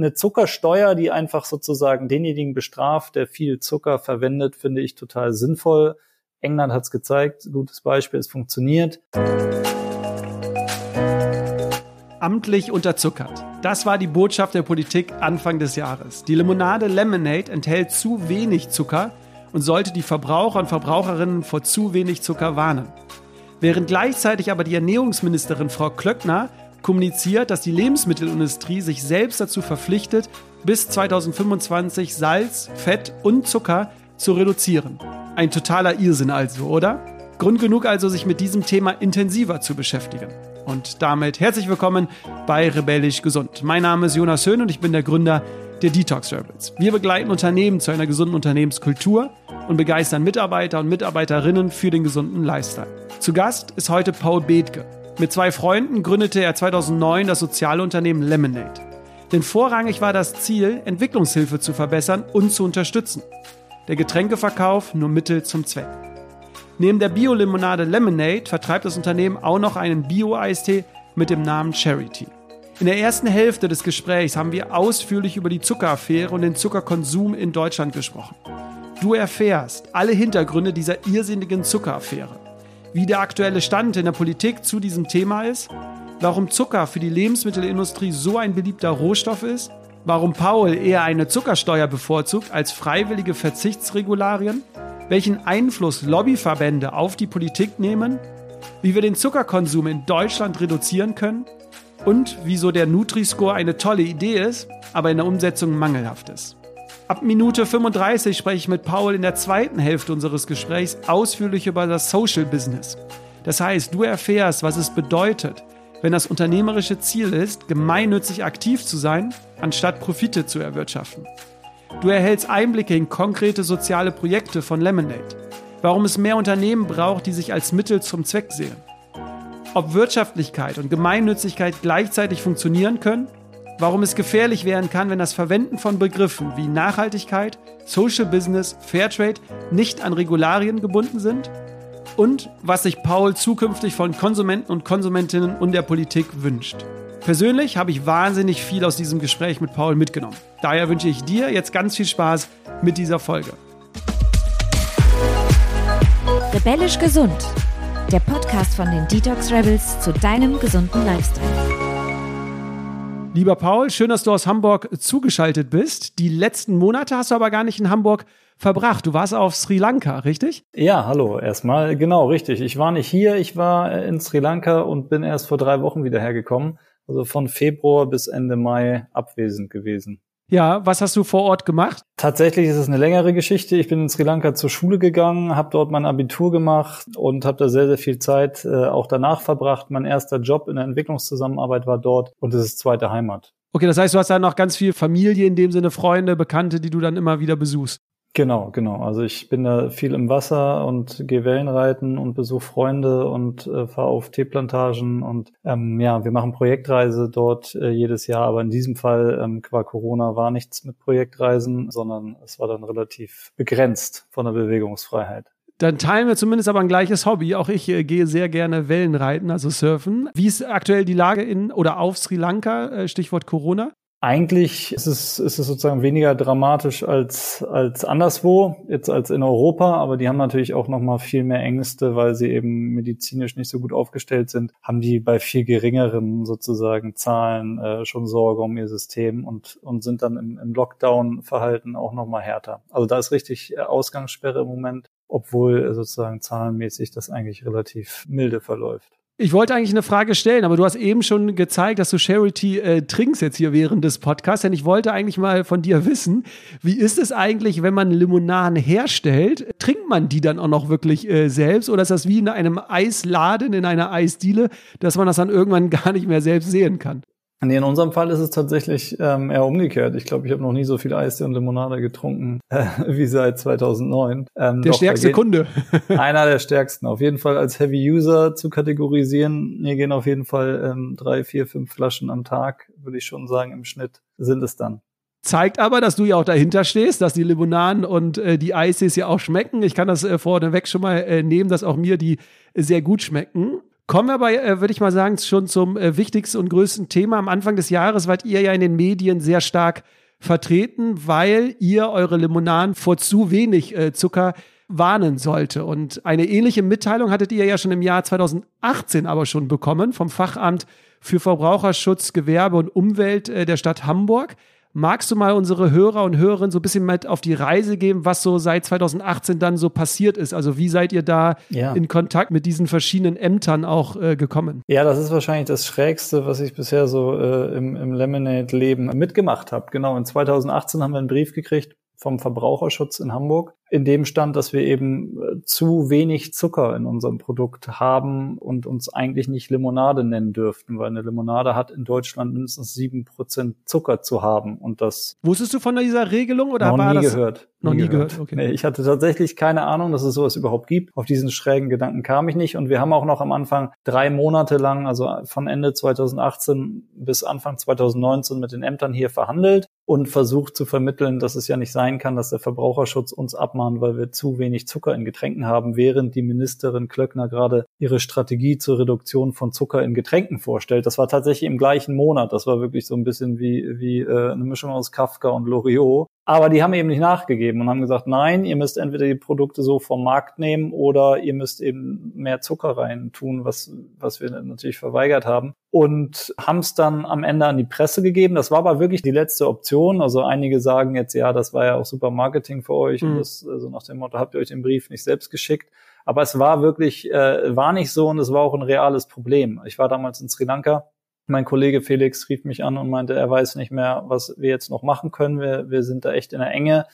eine Zuckersteuer, die einfach sozusagen denjenigen bestraft, der viel Zucker verwendet, finde ich total sinnvoll. England hat es gezeigt, gutes Beispiel, es funktioniert. Amtlich unterzuckert. Das war die Botschaft der Politik Anfang des Jahres. Die Limonade Lemonade enthält zu wenig Zucker und sollte die Verbraucher und Verbraucherinnen vor zu wenig Zucker warnen. Während gleichzeitig aber die Ernährungsministerin Frau Klöckner kommuniziert, dass die Lebensmittelindustrie sich selbst dazu verpflichtet, bis 2025 Salz, Fett und Zucker zu reduzieren. Ein totaler Irrsinn also, oder? Grund genug also, sich mit diesem Thema intensiver zu beschäftigen. Und damit herzlich willkommen bei Rebellisch Gesund. Mein Name ist Jonas Höhn und ich bin der Gründer der Detox Rebels. Wir begleiten Unternehmen zu einer gesunden Unternehmenskultur und begeistern Mitarbeiter und Mitarbeiterinnen für den gesunden Lifestyle. Zu Gast ist heute Paul Bethke. Mit zwei Freunden gründete er 2009 das soziale Unternehmen Lemonade. Denn vorrangig war das Ziel, Entwicklungshilfe zu verbessern und zu unterstützen. Der Getränkeverkauf nur Mittel zum Zweck. Neben der Bio-Limonade Lemonade vertreibt das Unternehmen auch noch einen Bio-Eistee mit dem Namen Charity. In der ersten Hälfte des Gesprächs haben wir ausführlich über die Zuckeraffäre und den Zuckerkonsum in Deutschland gesprochen. Du erfährst alle Hintergründe dieser irrsinnigen Zuckeraffäre, wie der aktuelle Stand in der Politik zu diesem Thema ist, warum Zucker für die Lebensmittelindustrie so ein beliebter Rohstoff ist, warum Paul eher eine Zuckersteuer bevorzugt als freiwillige Verzichtsregularien, welchen Einfluss Lobbyverbände auf die Politik nehmen, wie wir den Zuckerkonsum in Deutschland reduzieren können und wieso der Nutri-Score eine tolle Idee ist, aber in der Umsetzung mangelhaft ist. Ab Minute 35 spreche ich mit Paul in der zweiten Hälfte unseres Gesprächs ausführlich über das Social Business. Das heißt, du erfährst, was es bedeutet, wenn das unternehmerische Ziel ist, gemeinnützig aktiv zu sein, anstatt Profite zu erwirtschaften. Du erhältst Einblicke in konkrete soziale Projekte von Lemonade, warum es mehr Unternehmen braucht, die sich als Mittel zum Zweck sehen ob Wirtschaftlichkeit und Gemeinnützigkeit gleichzeitig funktionieren können, warum es gefährlich werden kann, wenn das Verwenden von Begriffen wie Nachhaltigkeit, Social Business, Fairtrade nicht an Regularien gebunden sind und was sich Paul zukünftig von Konsumenten und Konsumentinnen und der Politik wünscht. Persönlich habe ich wahnsinnig viel aus diesem Gespräch mit Paul mitgenommen. Daher wünsche ich dir jetzt ganz viel Spaß mit dieser Folge. Rebellisch gesund der Podcast von den Detox Rebels zu deinem gesunden Lifestyle. Lieber Paul, schön, dass du aus Hamburg zugeschaltet bist. Die letzten Monate hast du aber gar nicht in Hamburg verbracht. Du warst auf Sri Lanka, richtig? Ja, hallo, erstmal. Genau, richtig. Ich war nicht hier, ich war in Sri Lanka und bin erst vor drei Wochen wieder hergekommen. Also von Februar bis Ende Mai abwesend gewesen. Ja, was hast du vor Ort gemacht? Tatsächlich ist es eine längere Geschichte. Ich bin in Sri Lanka zur Schule gegangen, habe dort mein Abitur gemacht und habe da sehr, sehr viel Zeit äh, auch danach verbracht. Mein erster Job in der Entwicklungszusammenarbeit war dort und es ist zweite Heimat. Okay, das heißt, du hast da noch ganz viel Familie, in dem Sinne Freunde, Bekannte, die du dann immer wieder besuchst. Genau, genau. Also ich bin da viel im Wasser und gehe Wellenreiten und besuche Freunde und äh, fahre auf Teeplantagen und ähm, ja, wir machen Projektreise dort äh, jedes Jahr, aber in diesem Fall ähm, qua Corona war nichts mit Projektreisen, sondern es war dann relativ begrenzt von der Bewegungsfreiheit. Dann teilen wir zumindest aber ein gleiches Hobby. Auch ich äh, gehe sehr gerne Wellenreiten, also surfen. Wie ist aktuell die Lage in oder auf Sri Lanka? Äh, Stichwort Corona. Eigentlich ist es, ist es sozusagen weniger dramatisch als, als anderswo, jetzt als in Europa, aber die haben natürlich auch nochmal viel mehr Ängste, weil sie eben medizinisch nicht so gut aufgestellt sind, haben die bei viel geringeren sozusagen Zahlen äh, schon Sorge um ihr System und, und sind dann im, im Lockdown-Verhalten auch nochmal härter. Also da ist richtig äh, Ausgangssperre im Moment, obwohl sozusagen zahlenmäßig das eigentlich relativ milde verläuft. Ich wollte eigentlich eine Frage stellen, aber du hast eben schon gezeigt, dass du Charity äh, trinkst jetzt hier während des Podcasts. Denn ich wollte eigentlich mal von dir wissen, wie ist es eigentlich, wenn man Limonaden herstellt? Trinkt man die dann auch noch wirklich äh, selbst oder ist das wie in einem Eisladen, in einer Eisdiele, dass man das dann irgendwann gar nicht mehr selbst sehen kann? Nee, in unserem Fall ist es tatsächlich ähm, eher umgekehrt. Ich glaube, ich habe noch nie so viel Eistee und Limonade getrunken äh, wie seit 2009. Ähm, der stärkste Kunde. einer der stärksten. Auf jeden Fall als Heavy User zu kategorisieren. Mir gehen auf jeden Fall ähm, drei, vier, fünf Flaschen am Tag, würde ich schon sagen, im Schnitt sind es dann. Zeigt aber, dass du ja auch dahinter stehst, dass die Limonaden und äh, die Eistees ja auch schmecken. Ich kann das äh, vorneweg schon mal äh, nehmen, dass auch mir die sehr gut schmecken. Kommen wir aber, äh, würde ich mal sagen, schon zum äh, wichtigsten und größten Thema. Am Anfang des Jahres wart ihr ja in den Medien sehr stark vertreten, weil ihr eure Limonaden vor zu wenig äh, Zucker warnen sollte. Und eine ähnliche Mitteilung hattet ihr ja schon im Jahr 2018 aber schon bekommen vom Fachamt für Verbraucherschutz, Gewerbe und Umwelt äh, der Stadt Hamburg. Magst du mal unsere Hörer und Hörerinnen so ein bisschen mit auf die Reise geben, was so seit 2018 dann so passiert ist? Also wie seid ihr da ja. in Kontakt mit diesen verschiedenen Ämtern auch äh, gekommen? Ja, das ist wahrscheinlich das Schrägste, was ich bisher so äh, im, im Lemonade-Leben mitgemacht habe. Genau, in 2018 haben wir einen Brief gekriegt vom Verbraucherschutz in Hamburg, in dem stand, dass wir eben äh, zu wenig Zucker in unserem Produkt haben und uns eigentlich nicht Limonade nennen dürften, weil eine Limonade hat in Deutschland mindestens sieben Prozent Zucker zu haben und das. Wusstest du von dieser Regelung oder noch war nie das gehört? Noch nie, nie gehört. gehört. Okay. Nee, ich hatte tatsächlich keine Ahnung, dass es sowas überhaupt gibt. Auf diesen schrägen Gedanken kam ich nicht und wir haben auch noch am Anfang drei Monate lang, also von Ende 2018 bis Anfang 2019 mit den Ämtern hier verhandelt und versucht zu vermitteln, dass es ja nicht sein kann, dass der Verbraucherschutz uns abmahnt, weil wir zu wenig Zucker in Getränken haben, während die Ministerin Klöckner gerade ihre Strategie zur Reduktion von Zucker in Getränken vorstellt. Das war tatsächlich im gleichen Monat. Das war wirklich so ein bisschen wie, wie äh, eine Mischung aus Kafka und Loriot. Aber die haben eben nicht nachgegeben und haben gesagt, nein, ihr müsst entweder die Produkte so vom Markt nehmen oder ihr müsst eben mehr Zucker rein tun, was, was wir natürlich verweigert haben. Und haben es dann am Ende an die Presse gegeben. Das war aber wirklich die letzte Option. Also einige sagen jetzt, ja, das war ja auch super Marketing für euch. Mhm. Und das, also nach dem Motto, habt ihr euch den Brief nicht selbst geschickt. Aber es war wirklich, äh, war nicht so und es war auch ein reales Problem. Ich war damals in Sri Lanka mein Kollege Felix rief mich an und meinte, er weiß nicht mehr, was wir jetzt noch machen können. Wir, wir sind da echt in der Enge.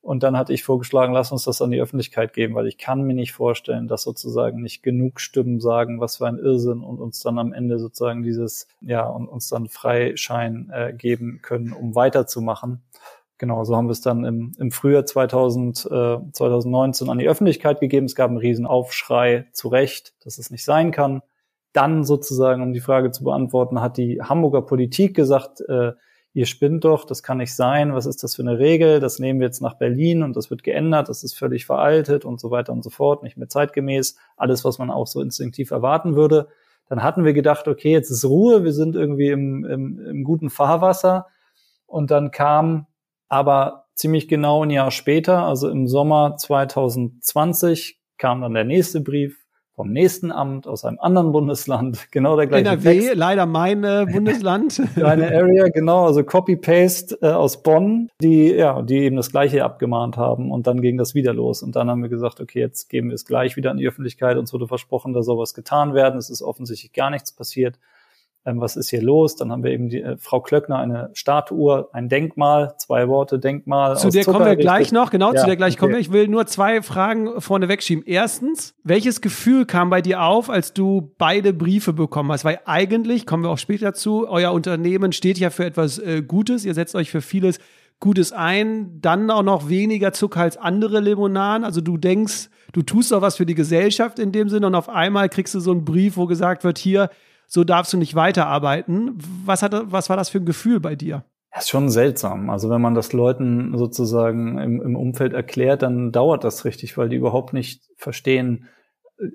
Und dann hatte ich vorgeschlagen, lass uns das an die Öffentlichkeit geben, weil ich kann mir nicht vorstellen, dass sozusagen nicht genug Stimmen sagen, was für ein Irrsinn und uns dann am Ende sozusagen dieses, ja, und uns dann Freischein äh, geben können, um weiterzumachen. Genau, so haben wir es dann im, im Frühjahr 2000, äh, 2019 an die Öffentlichkeit gegeben. Es gab einen riesen Aufschrei zu Recht, dass es nicht sein kann dann sozusagen, um die Frage zu beantworten, hat die Hamburger Politik gesagt, äh, ihr spinnt doch, das kann nicht sein, was ist das für eine Regel, das nehmen wir jetzt nach Berlin und das wird geändert, das ist völlig veraltet und so weiter und so fort, nicht mehr zeitgemäß, alles, was man auch so instinktiv erwarten würde. Dann hatten wir gedacht, okay, jetzt ist Ruhe, wir sind irgendwie im, im, im guten Fahrwasser und dann kam aber ziemlich genau ein Jahr später, also im Sommer 2020, kam dann der nächste Brief vom nächsten Amt aus einem anderen Bundesland, genau der gleiche NRW, Text. leider mein äh, Bundesland. Deine Area, genau, also Copy-Paste äh, aus Bonn, die, ja, die eben das Gleiche abgemahnt haben und dann ging das wieder los. Und dann haben wir gesagt, okay, jetzt geben wir es gleich wieder an die Öffentlichkeit. Uns wurde versprochen, da soll was getan werden. Es ist offensichtlich gar nichts passiert ähm, was ist hier los? Dann haben wir eben die äh, Frau Klöckner eine Statue, ein Denkmal, zwei Worte Denkmal. Zu der Zucker kommen wir gleich noch, genau, ja, zu der gleich okay. kommen wir. Ich will nur zwei Fragen vorne wegschieben. Erstens, welches Gefühl kam bei dir auf, als du beide Briefe bekommen hast? Weil eigentlich, kommen wir auch später zu, euer Unternehmen steht ja für etwas äh, Gutes, ihr setzt euch für vieles Gutes ein, dann auch noch weniger Zucker als andere Limonaden. Also du denkst, du tust doch was für die Gesellschaft in dem Sinne und auf einmal kriegst du so einen Brief, wo gesagt wird, hier, so darfst du nicht weiterarbeiten. Was, hat, was war das für ein Gefühl bei dir? Das ist schon seltsam. Also wenn man das Leuten sozusagen im, im Umfeld erklärt, dann dauert das richtig, weil die überhaupt nicht verstehen,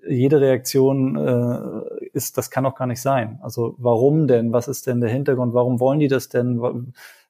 jede Reaktion äh, ist, das kann doch gar nicht sein. Also warum denn? Was ist denn der Hintergrund? Warum wollen die das denn?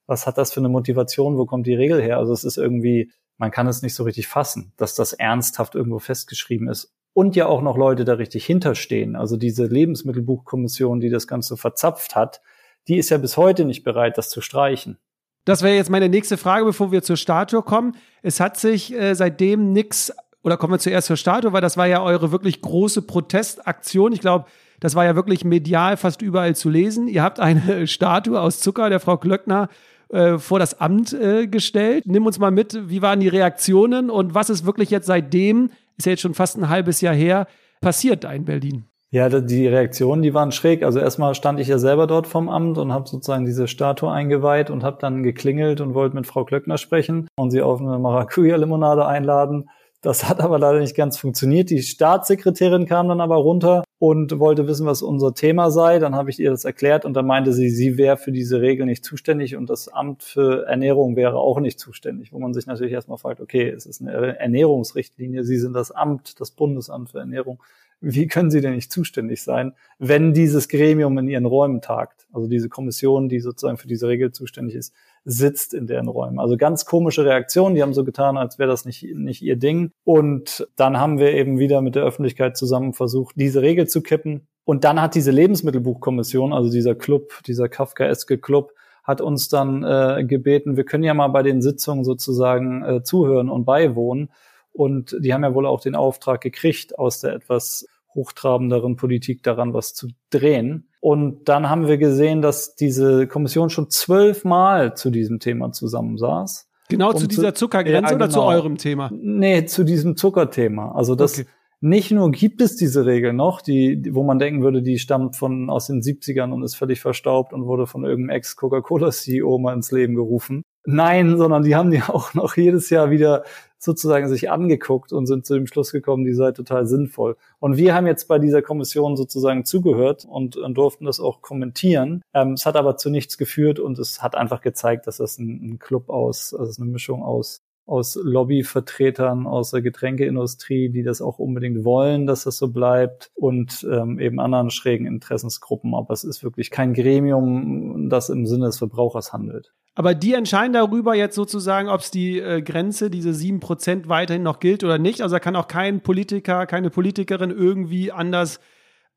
Was hat das für eine Motivation? Wo kommt die Regel her? Also es ist irgendwie, man kann es nicht so richtig fassen, dass das ernsthaft irgendwo festgeschrieben ist und ja auch noch Leute da richtig hinterstehen. Also diese Lebensmittelbuchkommission, die das Ganze verzapft hat, die ist ja bis heute nicht bereit, das zu streichen. Das wäre jetzt meine nächste Frage, bevor wir zur Statue kommen. Es hat sich äh, seitdem nichts, oder kommen wir zuerst zur Statue, weil das war ja eure wirklich große Protestaktion. Ich glaube, das war ja wirklich medial fast überall zu lesen. Ihr habt eine Statue aus Zucker der Frau Glöckner äh, vor das Amt äh, gestellt. Nimm uns mal mit, wie waren die Reaktionen und was ist wirklich jetzt seitdem ist ja jetzt schon fast ein halbes Jahr her, passiert da in Berlin? Ja, die Reaktionen, die waren schräg. Also erstmal stand ich ja selber dort vom Amt und habe sozusagen diese Statue eingeweiht und habe dann geklingelt und wollte mit Frau Klöckner sprechen und sie auf eine Maracuja-Limonade einladen. Das hat aber leider nicht ganz funktioniert. Die Staatssekretärin kam dann aber runter und wollte wissen, was unser Thema sei. Dann habe ich ihr das erklärt und dann meinte sie, sie wäre für diese Regel nicht zuständig und das Amt für Ernährung wäre auch nicht zuständig. Wo man sich natürlich erstmal fragt, okay, es ist eine Ernährungsrichtlinie, Sie sind das Amt, das Bundesamt für Ernährung. wie können sie denn nicht zuständig sein, wenn dieses Gremium in ihren Räumen tagt? Also diese Kommission, die sozusagen für diese Regel zuständig ist, sitzt in deren Räumen. Also ganz komische Reaktion. Die haben so getan, als wäre das nicht, nicht ihr Ding. Und dann haben wir eben wieder mit der Öffentlichkeit zusammen versucht, diese Regel zu kippen. Und dann hat diese Lebensmittelbuchkommission, also dieser Club, dieser Kafkaeske Club, hat uns dann äh, gebeten, wir können ja mal bei den Sitzungen sozusagen äh, zuhören und beiwohnen. Und die haben ja wohl auch den Auftrag gekriegt, aus der etwas hochtrabenderen Politik daran was zu drehen. Und dann haben wir gesehen, dass diese Kommission schon zwölfmal zu diesem Thema zusammensaß. Genau um zu dieser Zuckergrenze ja, oder zu genau. eurem Thema? Nee, zu diesem Zuckerthema. Also das okay. nicht nur gibt es diese Regel noch, die, wo man denken würde, die stammt von aus den 70ern und ist völlig verstaubt und wurde von irgendeinem Ex-Coca-Cola-CEO mal ins Leben gerufen. Nein, sondern die haben die auch noch jedes Jahr wieder sozusagen sich angeguckt und sind zu dem Schluss gekommen, die sei total sinnvoll. Und wir haben jetzt bei dieser Kommission sozusagen zugehört und, und durften das auch kommentieren. Ähm, es hat aber zu nichts geführt und es hat einfach gezeigt, dass das ein, ein Club aus, also eine Mischung aus aus Lobbyvertretern aus der Getränkeindustrie, die das auch unbedingt wollen, dass das so bleibt und ähm, eben anderen schrägen Interessensgruppen. Aber es ist wirklich kein Gremium, das im Sinne des Verbrauchers handelt. Aber die entscheiden darüber jetzt sozusagen, ob es die äh, Grenze, diese sieben Prozent weiterhin noch gilt oder nicht. Also da kann auch kein Politiker, keine Politikerin irgendwie anders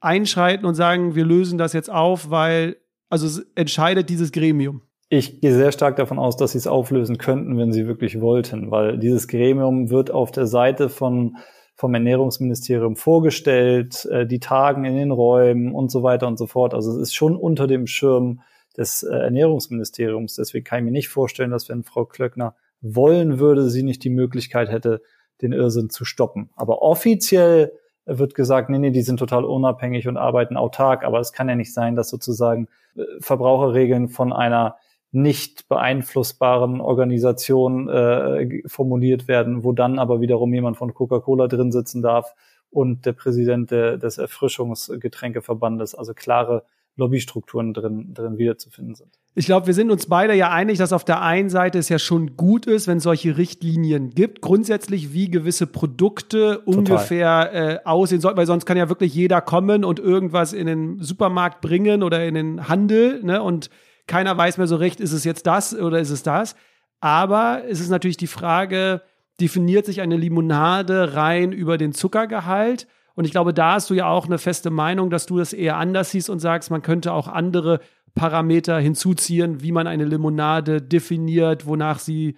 einschreiten und sagen, wir lösen das jetzt auf, weil, also es entscheidet dieses Gremium. Ich gehe sehr stark davon aus, dass sie es auflösen könnten, wenn sie wirklich wollten, weil dieses Gremium wird auf der Seite von vom Ernährungsministerium vorgestellt, äh, die tagen in den Räumen und so weiter und so fort. Also es ist schon unter dem Schirm des äh, Ernährungsministeriums. Deswegen kann ich mir nicht vorstellen, dass wenn Frau Klöckner wollen würde, sie nicht die Möglichkeit hätte, den Irrsinn zu stoppen. Aber offiziell wird gesagt, nee, nee, die sind total unabhängig und arbeiten autark. Aber es kann ja nicht sein, dass sozusagen äh, Verbraucherregeln von einer nicht beeinflussbaren Organisation äh, formuliert werden, wo dann aber wiederum jemand von Coca-Cola drin sitzen darf und der Präsident de, des Erfrischungsgetränkeverbandes. Also klare Lobbystrukturen drin, drin wiederzufinden sind. Ich glaube, wir sind uns beide ja einig, dass auf der einen Seite es ja schon gut ist, wenn es solche Richtlinien gibt, grundsätzlich wie gewisse Produkte Total. ungefähr äh, aussehen sollten, weil sonst kann ja wirklich jeder kommen und irgendwas in den Supermarkt bringen oder in den Handel, ne? Und keiner weiß mehr so recht, ist es jetzt das oder ist es das? Aber es ist natürlich die Frage, definiert sich eine Limonade rein über den Zuckergehalt? Und ich glaube, da hast du ja auch eine feste Meinung, dass du das eher anders siehst und sagst, man könnte auch andere Parameter hinzuziehen, wie man eine Limonade definiert, wonach sie,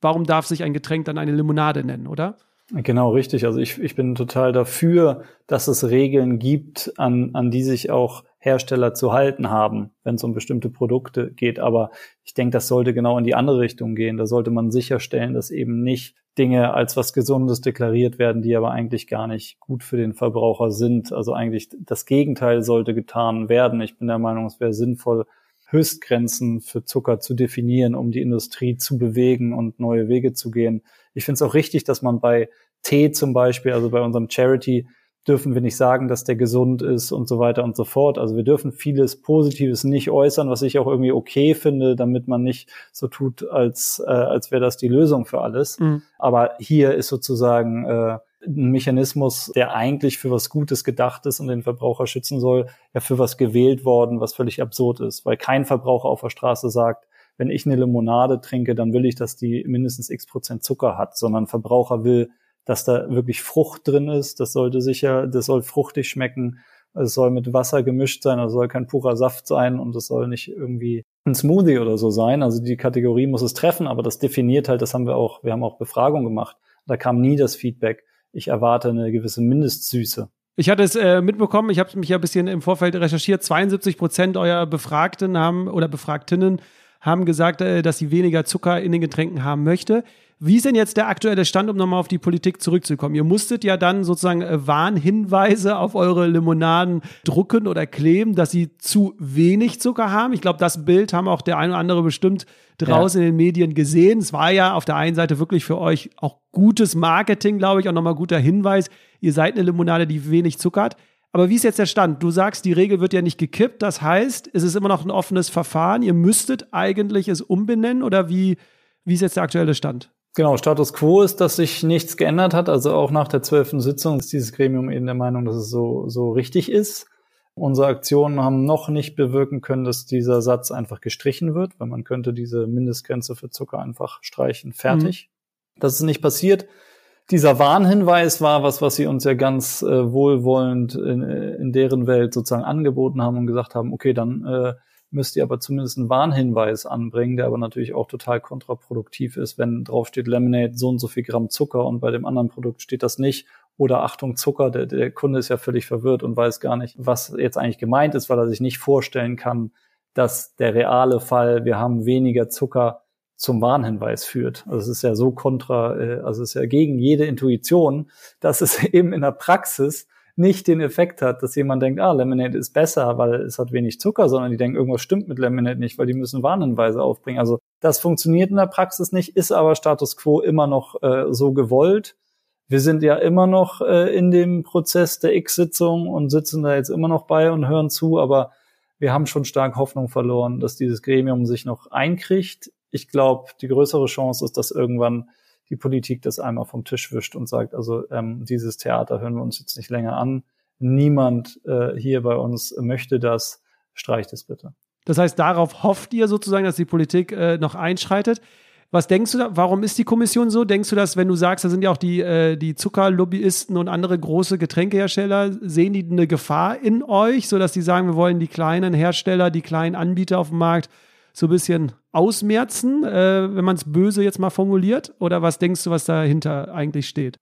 warum darf sich ein Getränk dann eine Limonade nennen, oder? Genau, richtig. Also ich, ich bin total dafür, dass es Regeln gibt, an, an die sich auch Hersteller zu halten haben, wenn es um bestimmte Produkte geht. Aber ich denke, das sollte genau in die andere Richtung gehen. Da sollte man sicherstellen, dass eben nicht Dinge als was Gesundes deklariert werden, die aber eigentlich gar nicht gut für den Verbraucher sind. Also eigentlich das Gegenteil sollte getan werden. Ich bin der Meinung, es wäre sinnvoll, Höchstgrenzen für Zucker zu definieren, um die Industrie zu bewegen und neue Wege zu gehen. Ich finde es auch richtig, dass man bei Tee zum Beispiel, also bei unserem Charity, dürfen wir nicht sagen, dass der gesund ist und so weiter und so fort. Also wir dürfen vieles Positives nicht äußern, was ich auch irgendwie okay finde, damit man nicht so tut, als, äh, als wäre das die Lösung für alles. Mhm. Aber hier ist sozusagen äh, ein Mechanismus, der eigentlich für was Gutes gedacht ist und den Verbraucher schützen soll, ja für was gewählt worden, was völlig absurd ist, weil kein Verbraucher auf der Straße sagt, wenn ich eine Limonade trinke, dann will ich, dass die mindestens x Prozent Zucker hat, sondern Verbraucher will, dass da wirklich Frucht drin ist. Das sollte sicher, das soll fruchtig schmecken. Es soll mit Wasser gemischt sein, also soll kein purer Saft sein und es soll nicht irgendwie ein Smoothie oder so sein. Also die Kategorie muss es treffen, aber das definiert halt, das haben wir auch, wir haben auch Befragungen gemacht. Da kam nie das Feedback, ich erwarte eine gewisse Mindestsüße. Ich hatte es äh, mitbekommen, ich habe mich ja ein bisschen im Vorfeld recherchiert. 72 Prozent eurer Befragten haben oder Befragtinnen haben gesagt, äh, dass sie weniger Zucker in den Getränken haben möchte. Wie ist denn jetzt der aktuelle Stand, um nochmal auf die Politik zurückzukommen? Ihr musstet ja dann sozusagen äh, Warnhinweise auf eure Limonaden drucken oder kleben, dass sie zu wenig Zucker haben. Ich glaube, das Bild haben auch der ein oder andere bestimmt draußen ja. in den Medien gesehen. Es war ja auf der einen Seite wirklich für euch auch gutes Marketing, glaube ich, auch nochmal guter Hinweis. Ihr seid eine Limonade, die wenig Zucker hat. Aber wie ist jetzt der Stand? Du sagst, die Regel wird ja nicht gekippt. Das heißt, es ist immer noch ein offenes Verfahren. Ihr müsstet eigentlich es umbenennen oder wie, wie ist jetzt der aktuelle Stand? Genau, Status quo ist, dass sich nichts geändert hat. Also auch nach der zwölften Sitzung ist dieses Gremium eben der Meinung, dass es so, so richtig ist. Unsere Aktionen haben noch nicht bewirken können, dass dieser Satz einfach gestrichen wird, weil man könnte diese Mindestgrenze für Zucker einfach streichen. Fertig. Mhm. Das ist nicht passiert. Dieser Warnhinweis war was, was sie uns ja ganz äh, wohlwollend in, in deren Welt sozusagen angeboten haben und gesagt haben, okay, dann äh, müsst ihr aber zumindest einen Warnhinweis anbringen, der aber natürlich auch total kontraproduktiv ist, wenn drauf steht Lemonade so und so viel Gramm Zucker und bei dem anderen Produkt steht das nicht. Oder Achtung Zucker, der, der Kunde ist ja völlig verwirrt und weiß gar nicht, was jetzt eigentlich gemeint ist, weil er sich nicht vorstellen kann, dass der reale Fall, wir haben weniger Zucker, zum Warnhinweis führt. Also es ist ja so kontra, äh, also es ist ja gegen jede Intuition, dass es eben in der Praxis nicht den Effekt hat, dass jemand denkt, ah, Lemonade ist besser, weil es hat wenig Zucker, sondern die denken, irgendwas stimmt mit Lemonade nicht, weil die müssen Warnhinweise aufbringen. Also das funktioniert in der Praxis nicht, ist aber Status quo immer noch äh, so gewollt. Wir sind ja immer noch äh, in dem Prozess der X-Sitzung und sitzen da jetzt immer noch bei und hören zu, aber wir haben schon stark Hoffnung verloren, dass dieses Gremium sich noch einkriegt. Ich glaube, die größere Chance ist, dass irgendwann die Politik das einmal vom Tisch wischt und sagt, also ähm, dieses Theater hören wir uns jetzt nicht länger an. Niemand äh, hier bei uns möchte das. Streicht es bitte. Das heißt, darauf hofft ihr sozusagen, dass die Politik äh, noch einschreitet. Was denkst du da, warum ist die Kommission so? Denkst du, dass, wenn du sagst, da sind ja auch die, äh, die Zuckerlobbyisten und andere große Getränkehersteller, sehen die eine Gefahr in euch, sodass die sagen, wir wollen die kleinen Hersteller, die kleinen Anbieter auf dem Markt so ein bisschen ausmerzen, äh, wenn man es böse jetzt mal formuliert? Oder was denkst du, was dahinter eigentlich steht?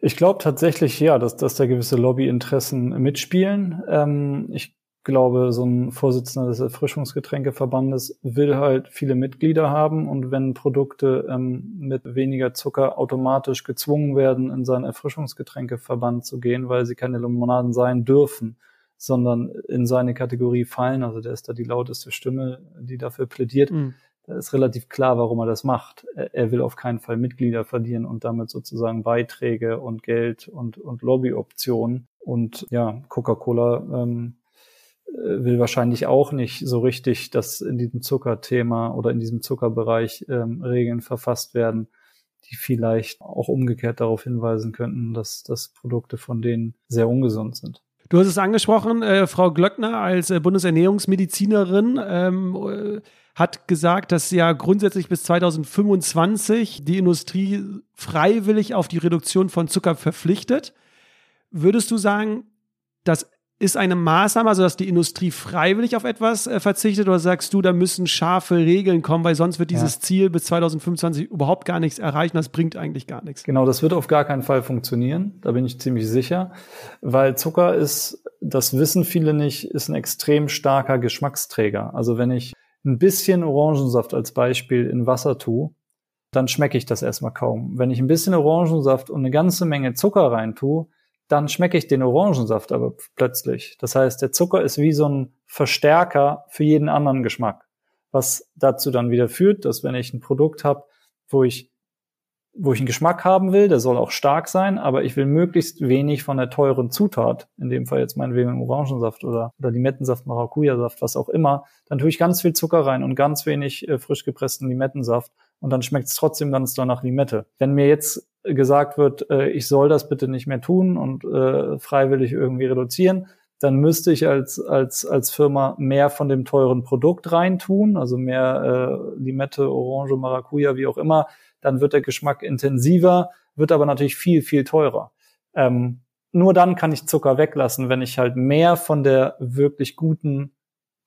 Ich glaube tatsächlich ja, dass, dass da gewisse Lobbyinteressen mitspielen. Ähm, ich glaube, so ein Vorsitzender des Erfrischungsgetränkeverbandes will halt viele Mitglieder haben und wenn Produkte ähm, mit weniger Zucker automatisch gezwungen werden, in seinen Erfrischungsgetränkeverband zu gehen, weil sie keine Limonaden sein dürfen, sondern in seine Kategorie fallen. Also der ist da die lauteste Stimme, die dafür plädiert. Mhm. Da ist relativ klar, warum er das macht. Er will auf keinen Fall Mitglieder verlieren und damit sozusagen Beiträge und Geld und, und Lobbyoptionen. Und ja, Coca-Cola ähm, äh, will wahrscheinlich auch nicht so richtig, dass in diesem Zuckerthema oder in diesem Zuckerbereich ähm, Regeln verfasst werden, die vielleicht auch umgekehrt darauf hinweisen könnten, dass, dass Produkte von denen sehr ungesund sind. Du hast es angesprochen, äh, Frau Glöckner als äh, Bundesernährungsmedizinerin ähm, äh, hat gesagt, dass ja grundsätzlich bis 2025 die Industrie freiwillig auf die Reduktion von Zucker verpflichtet. Würdest du sagen, das ist eine Maßnahme, also dass die Industrie freiwillig auf etwas äh, verzichtet oder sagst du, da müssen scharfe Regeln kommen, weil sonst wird dieses ja. Ziel bis 2025 überhaupt gar nichts erreichen, das bringt eigentlich gar nichts. Genau, das wird auf gar keinen Fall funktionieren, da bin ich ziemlich sicher, weil Zucker ist, das wissen viele nicht, ist ein extrem starker Geschmacksträger. Also wenn ich ein bisschen Orangensaft als Beispiel in Wasser tue, dann schmecke ich das erstmal kaum. Wenn ich ein bisschen Orangensaft und eine ganze Menge Zucker rein tue, dann schmecke ich den Orangensaft aber plötzlich. Das heißt, der Zucker ist wie so ein Verstärker für jeden anderen Geschmack, was dazu dann wieder führt, dass wenn ich ein Produkt habe, wo ich wo ich einen Geschmack haben will, der soll auch stark sein, aber ich will möglichst wenig von der teuren Zutat, in dem Fall jetzt meinetwegen Orangensaft oder, oder Limettensaft, Maracuja-Saft, was auch immer, dann tue ich ganz viel Zucker rein und ganz wenig äh, frisch gepressten Limettensaft und dann schmeckt es trotzdem ganz doll nach Limette. Wenn mir jetzt gesagt wird, äh, ich soll das bitte nicht mehr tun und äh, freiwillig irgendwie reduzieren, dann müsste ich als, als, als Firma mehr von dem teuren Produkt reintun, also mehr äh, Limette, Orange, Maracuja, wie auch immer. Dann wird der Geschmack intensiver, wird aber natürlich viel, viel teurer. Ähm, nur dann kann ich Zucker weglassen, wenn ich halt mehr von der wirklich guten,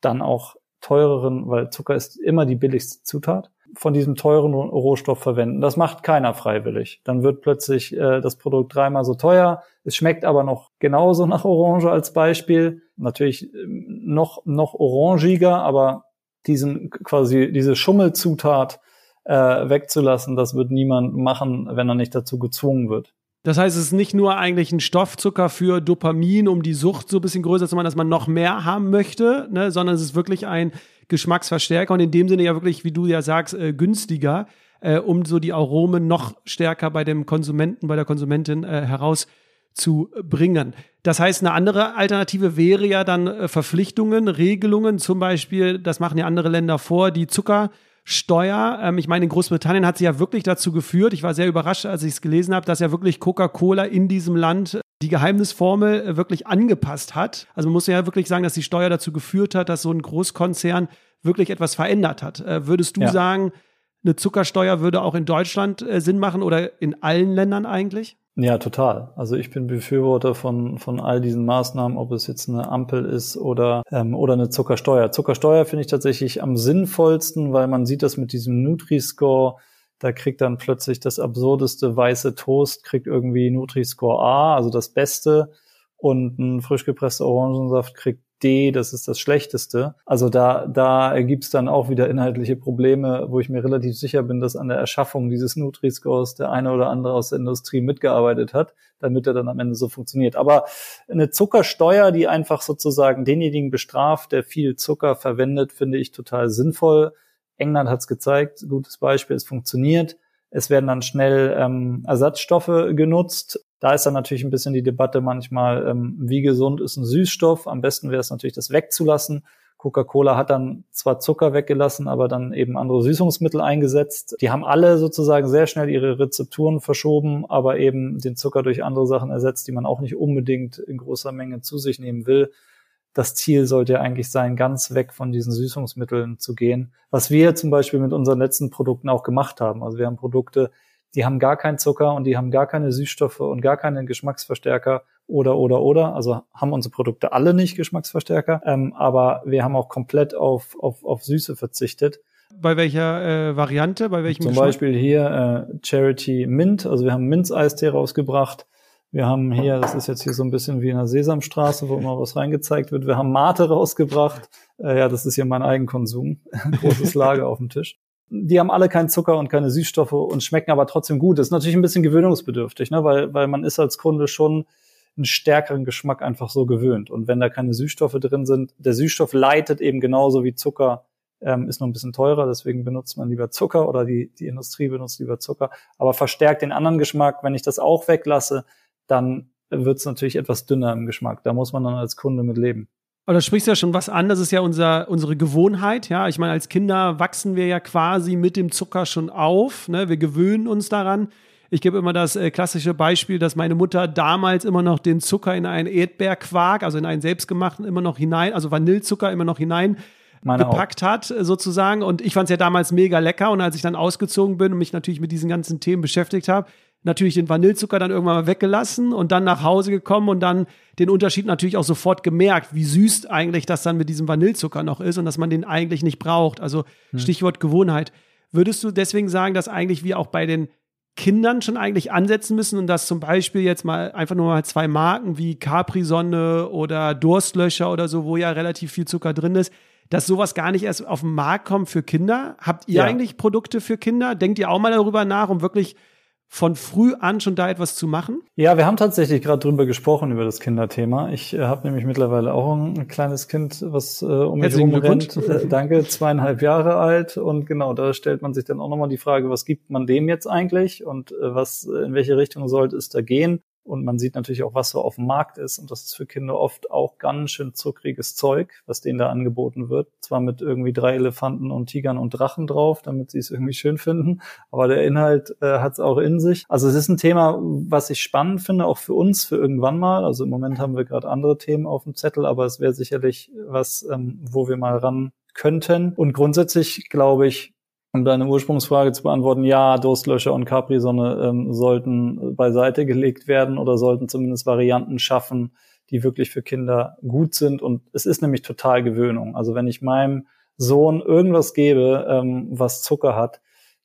dann auch teureren, weil Zucker ist immer die billigste Zutat, von diesem teuren Rohstoff verwenden. Das macht keiner freiwillig. Dann wird plötzlich äh, das Produkt dreimal so teuer. Es schmeckt aber noch genauso nach Orange als Beispiel. Natürlich ähm, noch, noch orangiger, aber diesen quasi diese Schummelzutat äh, wegzulassen, das wird niemand machen, wenn er nicht dazu gezwungen wird. Das heißt, es ist nicht nur eigentlich ein Stoffzucker für Dopamin, um die Sucht so ein bisschen größer zu machen, dass man noch mehr haben möchte, ne, sondern es ist wirklich ein Geschmacksverstärker und in dem Sinne ja wirklich, wie du ja sagst, äh, günstiger, äh, um so die Aromen noch stärker bei dem Konsumenten, bei der Konsumentin äh, herauszubringen. Das heißt, eine andere Alternative wäre ja dann äh, Verpflichtungen, Regelungen, zum Beispiel, das machen ja andere Länder vor, die Zucker Steuer. Ähm, ich meine, in Großbritannien hat sie ja wirklich dazu geführt, ich war sehr überrascht, als ich es gelesen habe, dass ja wirklich Coca-Cola in diesem Land die Geheimnisformel äh, wirklich angepasst hat. Also man muss ja wirklich sagen, dass die Steuer dazu geführt hat, dass so ein Großkonzern wirklich etwas verändert hat. Äh, würdest du ja. sagen, eine Zuckersteuer würde auch in Deutschland äh, Sinn machen oder in allen Ländern eigentlich? Ja, total. Also ich bin Befürworter von, von all diesen Maßnahmen, ob es jetzt eine Ampel ist oder, ähm, oder eine Zuckersteuer. Zuckersteuer finde ich tatsächlich am sinnvollsten, weil man sieht das mit diesem Nutri-Score. Da kriegt dann plötzlich das absurdeste weiße Toast, kriegt irgendwie Nutri-Score A, also das Beste. Und ein frisch gepresster Orangensaft kriegt D, das ist das Schlechteste. Also da, da ergibt es dann auch wieder inhaltliche Probleme, wo ich mir relativ sicher bin, dass an der Erschaffung dieses Nutri-Scores der eine oder andere aus der Industrie mitgearbeitet hat, damit er dann am Ende so funktioniert. Aber eine Zuckersteuer, die einfach sozusagen denjenigen bestraft, der viel Zucker verwendet, finde ich total sinnvoll. England hat es gezeigt, gutes Beispiel, es funktioniert. Es werden dann schnell ähm, Ersatzstoffe genutzt. Da ist dann natürlich ein bisschen die Debatte manchmal, ähm, wie gesund ist ein Süßstoff. Am besten wäre es natürlich, das wegzulassen. Coca-Cola hat dann zwar Zucker weggelassen, aber dann eben andere Süßungsmittel eingesetzt. Die haben alle sozusagen sehr schnell ihre Rezepturen verschoben, aber eben den Zucker durch andere Sachen ersetzt, die man auch nicht unbedingt in großer Menge zu sich nehmen will das Ziel sollte ja eigentlich sein, ganz weg von diesen Süßungsmitteln zu gehen. Was wir zum Beispiel mit unseren letzten Produkten auch gemacht haben. Also wir haben Produkte, die haben gar keinen Zucker und die haben gar keine Süßstoffe und gar keinen Geschmacksverstärker oder oder oder. Also haben unsere Produkte alle nicht Geschmacksverstärker, ähm, aber wir haben auch komplett auf, auf, auf Süße verzichtet. Bei welcher äh, Variante? Bei welchem Zum Geschmack? Beispiel hier äh, Charity Mint. Also wir haben Minz-Eistee rausgebracht wir haben hier, das ist jetzt hier so ein bisschen wie in der Sesamstraße, wo immer was reingezeigt wird. Wir haben Mate rausgebracht. Äh, ja, das ist hier mein Eigenkonsum. Großes Lager auf dem Tisch. Die haben alle keinen Zucker und keine Süßstoffe und schmecken aber trotzdem gut. Das ist natürlich ein bisschen gewöhnungsbedürftig, ne? weil, weil man ist als Kunde schon einen stärkeren Geschmack einfach so gewöhnt. Und wenn da keine Süßstoffe drin sind, der Süßstoff leitet eben genauso wie Zucker, ähm, ist nur ein bisschen teurer, deswegen benutzt man lieber Zucker oder die, die Industrie benutzt lieber Zucker, aber verstärkt den anderen Geschmack. Wenn ich das auch weglasse, dann wird es natürlich etwas dünner im Geschmack. Da muss man dann als Kunde mit leben. Aber da sprichst du ja schon was an, das ist ja unser, unsere Gewohnheit, ja. Ich meine, als Kinder wachsen wir ja quasi mit dem Zucker schon auf, ne? Wir gewöhnen uns daran. Ich gebe immer das äh, klassische Beispiel, dass meine Mutter damals immer noch den Zucker in einen Erdbeerquark, also in einen selbstgemachten, immer noch hinein, also Vanillezucker immer noch hinein meine gepackt auch. hat, äh, sozusagen. Und ich fand es ja damals mega lecker. Und als ich dann ausgezogen bin und mich natürlich mit diesen ganzen Themen beschäftigt habe, natürlich den Vanillezucker dann irgendwann mal weggelassen und dann nach Hause gekommen und dann den Unterschied natürlich auch sofort gemerkt, wie süß eigentlich das dann mit diesem Vanillezucker noch ist und dass man den eigentlich nicht braucht. Also hm. Stichwort Gewohnheit. Würdest du deswegen sagen, dass eigentlich wir auch bei den Kindern schon eigentlich ansetzen müssen und dass zum Beispiel jetzt mal einfach nur mal zwei Marken wie Capri-Sonne oder Durstlöcher oder so, wo ja relativ viel Zucker drin ist, dass sowas gar nicht erst auf den Markt kommt für Kinder? Habt ihr ja. eigentlich Produkte für Kinder? Denkt ihr auch mal darüber nach, um wirklich von früh an schon da etwas zu machen? Ja, wir haben tatsächlich gerade drüber gesprochen über das Kinderthema. Ich äh, habe nämlich mittlerweile auch ein kleines Kind, was äh, um mich herum rennt. Äh, danke, zweieinhalb Jahre alt und genau, da stellt man sich dann auch nochmal die Frage, was gibt man dem jetzt eigentlich und äh, was in welche Richtung sollte es da gehen? Und man sieht natürlich auch, was so auf dem Markt ist. Und das ist für Kinder oft auch ganz schön zuckriges Zeug, was denen da angeboten wird. Zwar mit irgendwie drei Elefanten und Tigern und Drachen drauf, damit sie es irgendwie schön finden. Aber der Inhalt äh, hat es auch in sich. Also es ist ein Thema, was ich spannend finde, auch für uns, für irgendwann mal. Also im Moment haben wir gerade andere Themen auf dem Zettel, aber es wäre sicherlich was, ähm, wo wir mal ran könnten. Und grundsätzlich glaube ich, um deine Ursprungsfrage zu beantworten, ja, Durstlöscher und Capri-Sonne ähm, sollten beiseite gelegt werden oder sollten zumindest Varianten schaffen, die wirklich für Kinder gut sind. Und es ist nämlich total Gewöhnung. Also wenn ich meinem Sohn irgendwas gebe, ähm, was Zucker hat,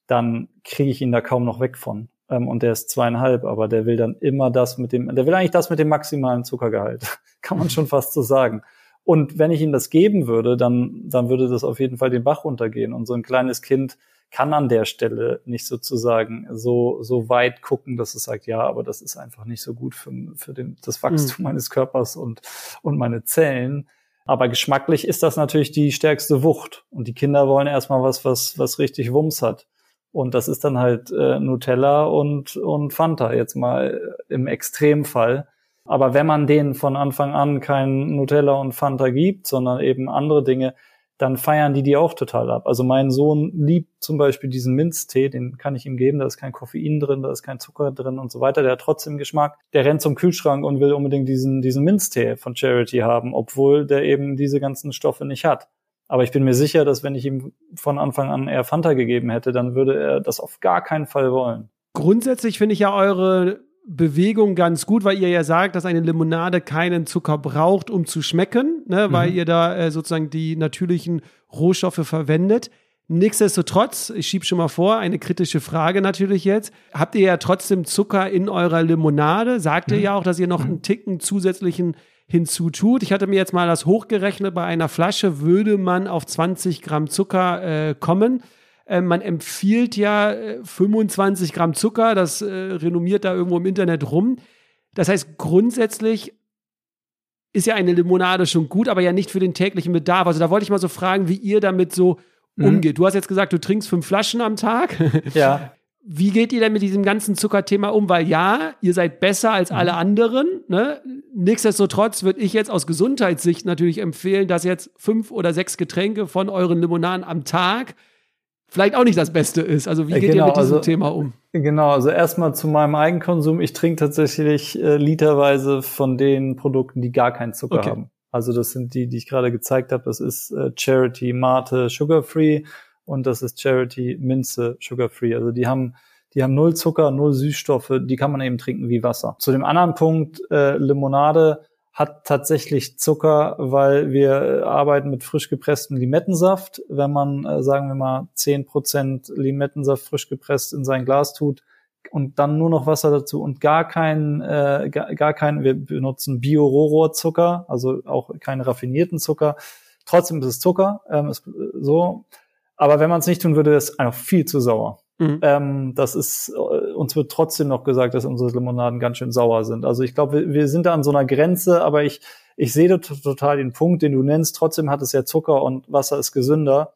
dann kriege ich ihn da kaum noch weg von. Ähm, und der ist zweieinhalb, aber der will dann immer das mit dem, der will eigentlich das mit dem maximalen Zuckergehalt. Kann man schon fast so sagen. Und wenn ich ihm das geben würde, dann, dann würde das auf jeden Fall den Bach runtergehen. Und so ein kleines Kind kann an der Stelle nicht sozusagen so, so weit gucken, dass es sagt, ja, aber das ist einfach nicht so gut für, für den, das Wachstum mhm. meines Körpers und, und meine Zellen. Aber geschmacklich ist das natürlich die stärkste Wucht. Und die Kinder wollen erstmal was, was, was richtig Wumms hat. Und das ist dann halt äh, Nutella und, und Fanta jetzt mal im Extremfall. Aber wenn man denen von Anfang an kein Nutella und Fanta gibt, sondern eben andere Dinge, dann feiern die die auch total ab. Also mein Sohn liebt zum Beispiel diesen Minztee, den kann ich ihm geben, da ist kein Koffein drin, da ist kein Zucker drin und so weiter, der hat trotzdem Geschmack. Der rennt zum Kühlschrank und will unbedingt diesen, diesen Minztee von Charity haben, obwohl der eben diese ganzen Stoffe nicht hat. Aber ich bin mir sicher, dass wenn ich ihm von Anfang an eher Fanta gegeben hätte, dann würde er das auf gar keinen Fall wollen. Grundsätzlich finde ich ja eure Bewegung ganz gut, weil ihr ja sagt, dass eine Limonade keinen Zucker braucht, um zu schmecken, ne, weil mhm. ihr da äh, sozusagen die natürlichen Rohstoffe verwendet. Nichtsdestotrotz, ich schiebe schon mal vor, eine kritische Frage natürlich jetzt. Habt ihr ja trotzdem Zucker in eurer Limonade? Sagt ihr mhm. ja auch, dass ihr noch einen Ticken zusätzlichen hinzutut. Ich hatte mir jetzt mal das hochgerechnet, bei einer Flasche würde man auf 20 Gramm Zucker äh, kommen. Äh, man empfiehlt ja 25 äh, Gramm Zucker, das äh, renommiert da irgendwo im Internet rum. Das heißt, grundsätzlich ist ja eine Limonade schon gut, aber ja nicht für den täglichen Bedarf. Also da wollte ich mal so fragen, wie ihr damit so mhm. umgeht. Du hast jetzt gesagt, du trinkst fünf Flaschen am Tag. Ja. Wie geht ihr denn mit diesem ganzen Zuckerthema um? Weil ja, ihr seid besser als alle mhm. anderen. Ne? Nichtsdestotrotz würde ich jetzt aus Gesundheitssicht natürlich empfehlen, dass jetzt fünf oder sechs Getränke von euren Limonaden am Tag vielleicht auch nicht das Beste ist. Also wie geht genau, ihr mit diesem also, Thema um? Genau, also erstmal zu meinem Eigenkonsum. Ich trinke tatsächlich äh, literweise von den Produkten, die gar keinen Zucker okay. haben. Also das sind die, die ich gerade gezeigt habe. Das ist äh, Charity Mate Sugar Free und das ist Charity Minze Sugar Free. Also die haben die haben null Zucker, null Süßstoffe, die kann man eben trinken wie Wasser. Zu dem anderen Punkt, äh, Limonade hat tatsächlich Zucker, weil wir arbeiten mit frisch gepresstem Limettensaft. Wenn man, äh, sagen wir mal, zehn Prozent Limettensaft frisch gepresst in sein Glas tut und dann nur noch Wasser dazu und gar kein, äh, gar, gar kein, wir benutzen Bio-Rohrzucker, also auch keinen raffinierten Zucker. Trotzdem ist es Zucker, ähm, ist so. Aber wenn man es nicht tun würde, ist es einfach viel zu sauer. Mhm. Ähm, das ist, äh, uns wird trotzdem noch gesagt, dass unsere Limonaden ganz schön sauer sind. Also ich glaube, wir, wir, sind da an so einer Grenze, aber ich, ich sehe total den Punkt, den du nennst. Trotzdem hat es ja Zucker und Wasser ist gesünder.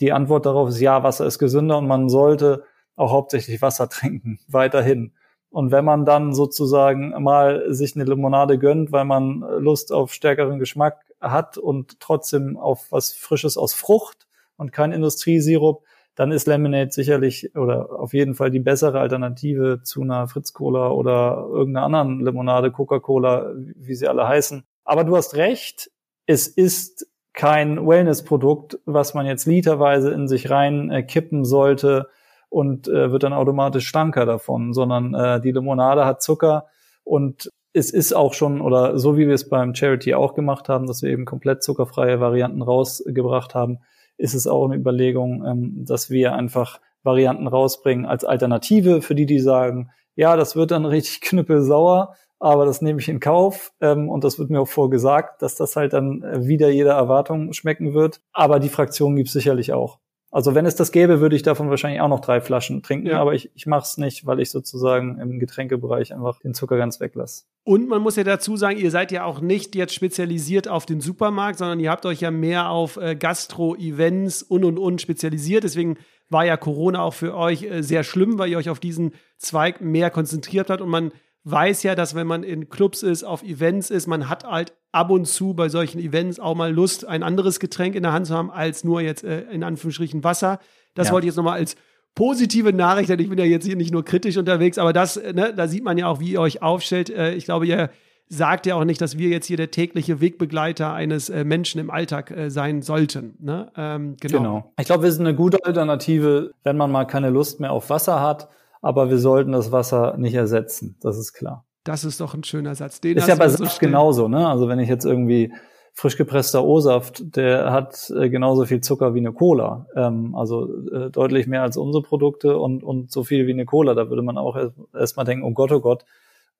Die Antwort darauf ist ja, Wasser ist gesünder und man sollte auch hauptsächlich Wasser trinken, weiterhin. Und wenn man dann sozusagen mal sich eine Limonade gönnt, weil man Lust auf stärkeren Geschmack hat und trotzdem auf was Frisches aus Frucht und kein Industriesirup, dann ist Lemonade sicherlich oder auf jeden Fall die bessere Alternative zu einer Fritz Cola oder irgendeiner anderen Limonade, Coca-Cola, wie sie alle heißen. Aber du hast recht, es ist kein Wellness-Produkt, was man jetzt literweise in sich rein äh, kippen sollte und äh, wird dann automatisch stanker davon, sondern äh, die Limonade hat Zucker und es ist auch schon, oder so wie wir es beim Charity auch gemacht haben, dass wir eben komplett zuckerfreie Varianten rausgebracht haben, ist es auch eine Überlegung, ähm, dass wir einfach Varianten rausbringen als Alternative für die, die sagen, ja, das wird dann richtig knüppelsauer, aber das nehme ich in Kauf ähm, und das wird mir auch vorgesagt, dass das halt dann wieder jeder Erwartung schmecken wird. Aber die Fraktion gibt es sicherlich auch. Also wenn es das gäbe, würde ich davon wahrscheinlich auch noch drei Flaschen trinken, ja. aber ich, ich mache es nicht, weil ich sozusagen im Getränkebereich einfach den Zucker ganz weglasse. Und man muss ja dazu sagen, ihr seid ja auch nicht jetzt spezialisiert auf den Supermarkt, sondern ihr habt euch ja mehr auf äh, Gastro-Events und und und spezialisiert. Deswegen war ja Corona auch für euch äh, sehr schlimm, weil ihr euch auf diesen Zweig mehr konzentriert habt und man weiß ja, dass wenn man in Clubs ist, auf Events ist, man hat halt ab und zu bei solchen Events auch mal Lust, ein anderes Getränk in der Hand zu haben, als nur jetzt äh, in Anführungsstrichen Wasser. Das ja. wollte ich jetzt nochmal als positive Nachricht, denn ich bin ja jetzt hier nicht nur kritisch unterwegs, aber das, äh, ne, da sieht man ja auch, wie ihr euch aufstellt. Äh, ich glaube, ihr sagt ja auch nicht, dass wir jetzt hier der tägliche Wegbegleiter eines äh, Menschen im Alltag äh, sein sollten. Ne? Ähm, genau. genau. Ich glaube, wir sind eine gute Alternative, wenn man mal keine Lust mehr auf Wasser hat aber wir sollten das Wasser nicht ersetzen, das ist klar. Das ist doch ein schöner Satz. Den ist ja bei Saft so genauso, ne? Also wenn ich jetzt irgendwie frisch gepresster O-Saft, der hat äh, genauso viel Zucker wie eine Cola. Ähm, also äh, deutlich mehr als unsere Produkte und, und so viel wie eine Cola. Da würde man auch erstmal erst denken, oh Gott, oh Gott.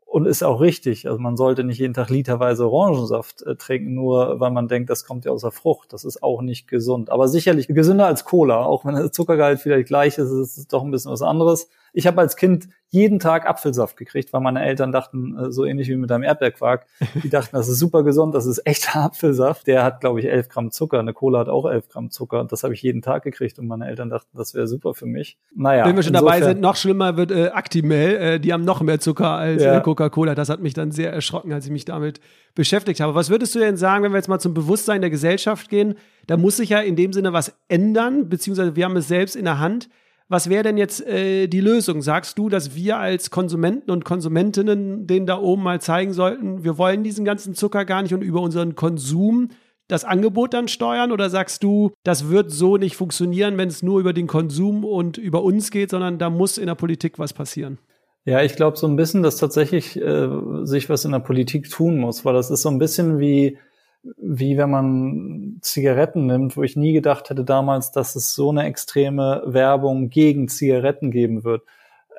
Und ist auch richtig. Also man sollte nicht jeden Tag literweise Orangensaft äh, trinken, nur weil man denkt, das kommt ja aus der Frucht. Das ist auch nicht gesund. Aber sicherlich gesünder als Cola. Auch wenn der Zuckergehalt vielleicht gleich ist, ist es doch ein bisschen was anderes. Ich habe als Kind jeden Tag Apfelsaft gekriegt, weil meine Eltern dachten, äh, so ähnlich wie mit einem Erdbeerquark, die dachten, das ist super gesund, das ist echter Apfelsaft. Der hat, glaube ich, 11 Gramm Zucker. Eine Cola hat auch 11 Gramm Zucker. Das habe ich jeden Tag gekriegt und meine Eltern dachten, das wäre super für mich. Naja. Wenn wir schon dabei sind, noch schlimmer wird äh, Actimel. Äh, die haben noch mehr Zucker als ja. äh, Coca-Cola. Das hat mich dann sehr erschrocken, als ich mich damit beschäftigt habe. Was würdest du denn sagen, wenn wir jetzt mal zum Bewusstsein der Gesellschaft gehen? Da muss sich ja in dem Sinne was ändern, beziehungsweise wir haben es selbst in der Hand. Was wäre denn jetzt äh, die Lösung? Sagst du, dass wir als Konsumenten und Konsumentinnen denen da oben mal zeigen sollten, wir wollen diesen ganzen Zucker gar nicht und über unseren Konsum das Angebot dann steuern? Oder sagst du, das wird so nicht funktionieren, wenn es nur über den Konsum und über uns geht, sondern da muss in der Politik was passieren? Ja, ich glaube so ein bisschen, dass tatsächlich äh, sich was in der Politik tun muss, weil das ist so ein bisschen wie wie wenn man Zigaretten nimmt, wo ich nie gedacht hätte damals, dass es so eine extreme Werbung gegen Zigaretten geben wird.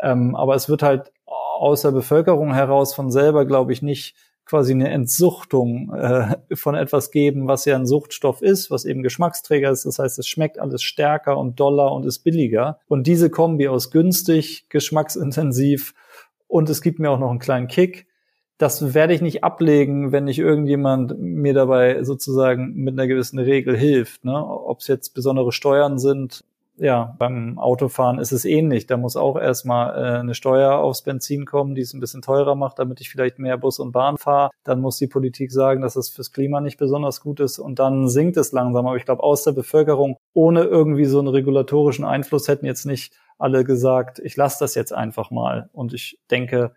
Ähm, aber es wird halt aus der Bevölkerung heraus von selber, glaube ich, nicht quasi eine Entsuchtung äh, von etwas geben, was ja ein Suchtstoff ist, was eben Geschmacksträger ist. Das heißt, es schmeckt alles stärker und doller und ist billiger. Und diese Kombi aus günstig, geschmacksintensiv und es gibt mir auch noch einen kleinen Kick, das werde ich nicht ablegen, wenn nicht irgendjemand mir dabei sozusagen mit einer gewissen Regel hilft. Ne? Ob es jetzt besondere Steuern sind, ja, beim Autofahren ist es ähnlich. Da muss auch erstmal äh, eine Steuer aufs Benzin kommen, die es ein bisschen teurer macht, damit ich vielleicht mehr Bus und Bahn fahre. Dann muss die Politik sagen, dass es fürs Klima nicht besonders gut ist und dann sinkt es langsam. Aber ich glaube, aus der Bevölkerung ohne irgendwie so einen regulatorischen Einfluss hätten jetzt nicht alle gesagt, ich lasse das jetzt einfach mal. Und ich denke,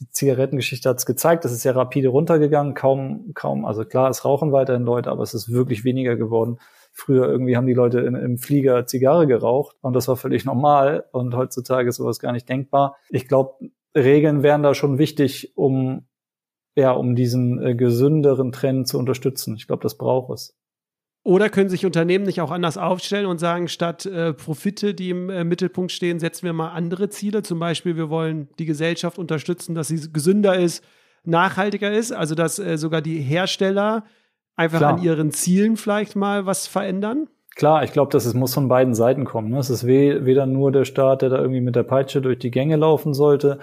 die Zigarettengeschichte hat es gezeigt, das ist ja rapide runtergegangen, kaum, kaum, also klar, es rauchen weiterhin Leute, aber es ist wirklich weniger geworden. Früher irgendwie haben die Leute in, im Flieger Zigarre geraucht und das war völlig normal und heutzutage ist sowas gar nicht denkbar. Ich glaube, Regeln wären da schon wichtig, um ja, um diesen äh, gesünderen Trend zu unterstützen. Ich glaube, das braucht es. Oder können sich Unternehmen nicht auch anders aufstellen und sagen, statt äh, Profite, die im äh, Mittelpunkt stehen, setzen wir mal andere Ziele. Zum Beispiel, wir wollen die Gesellschaft unterstützen, dass sie gesünder ist, nachhaltiger ist. Also, dass äh, sogar die Hersteller einfach Klar. an ihren Zielen vielleicht mal was verändern. Klar, ich glaube, das ist, muss von beiden Seiten kommen. Ne? Es ist weder nur der Staat, der da irgendwie mit der Peitsche durch die Gänge laufen sollte,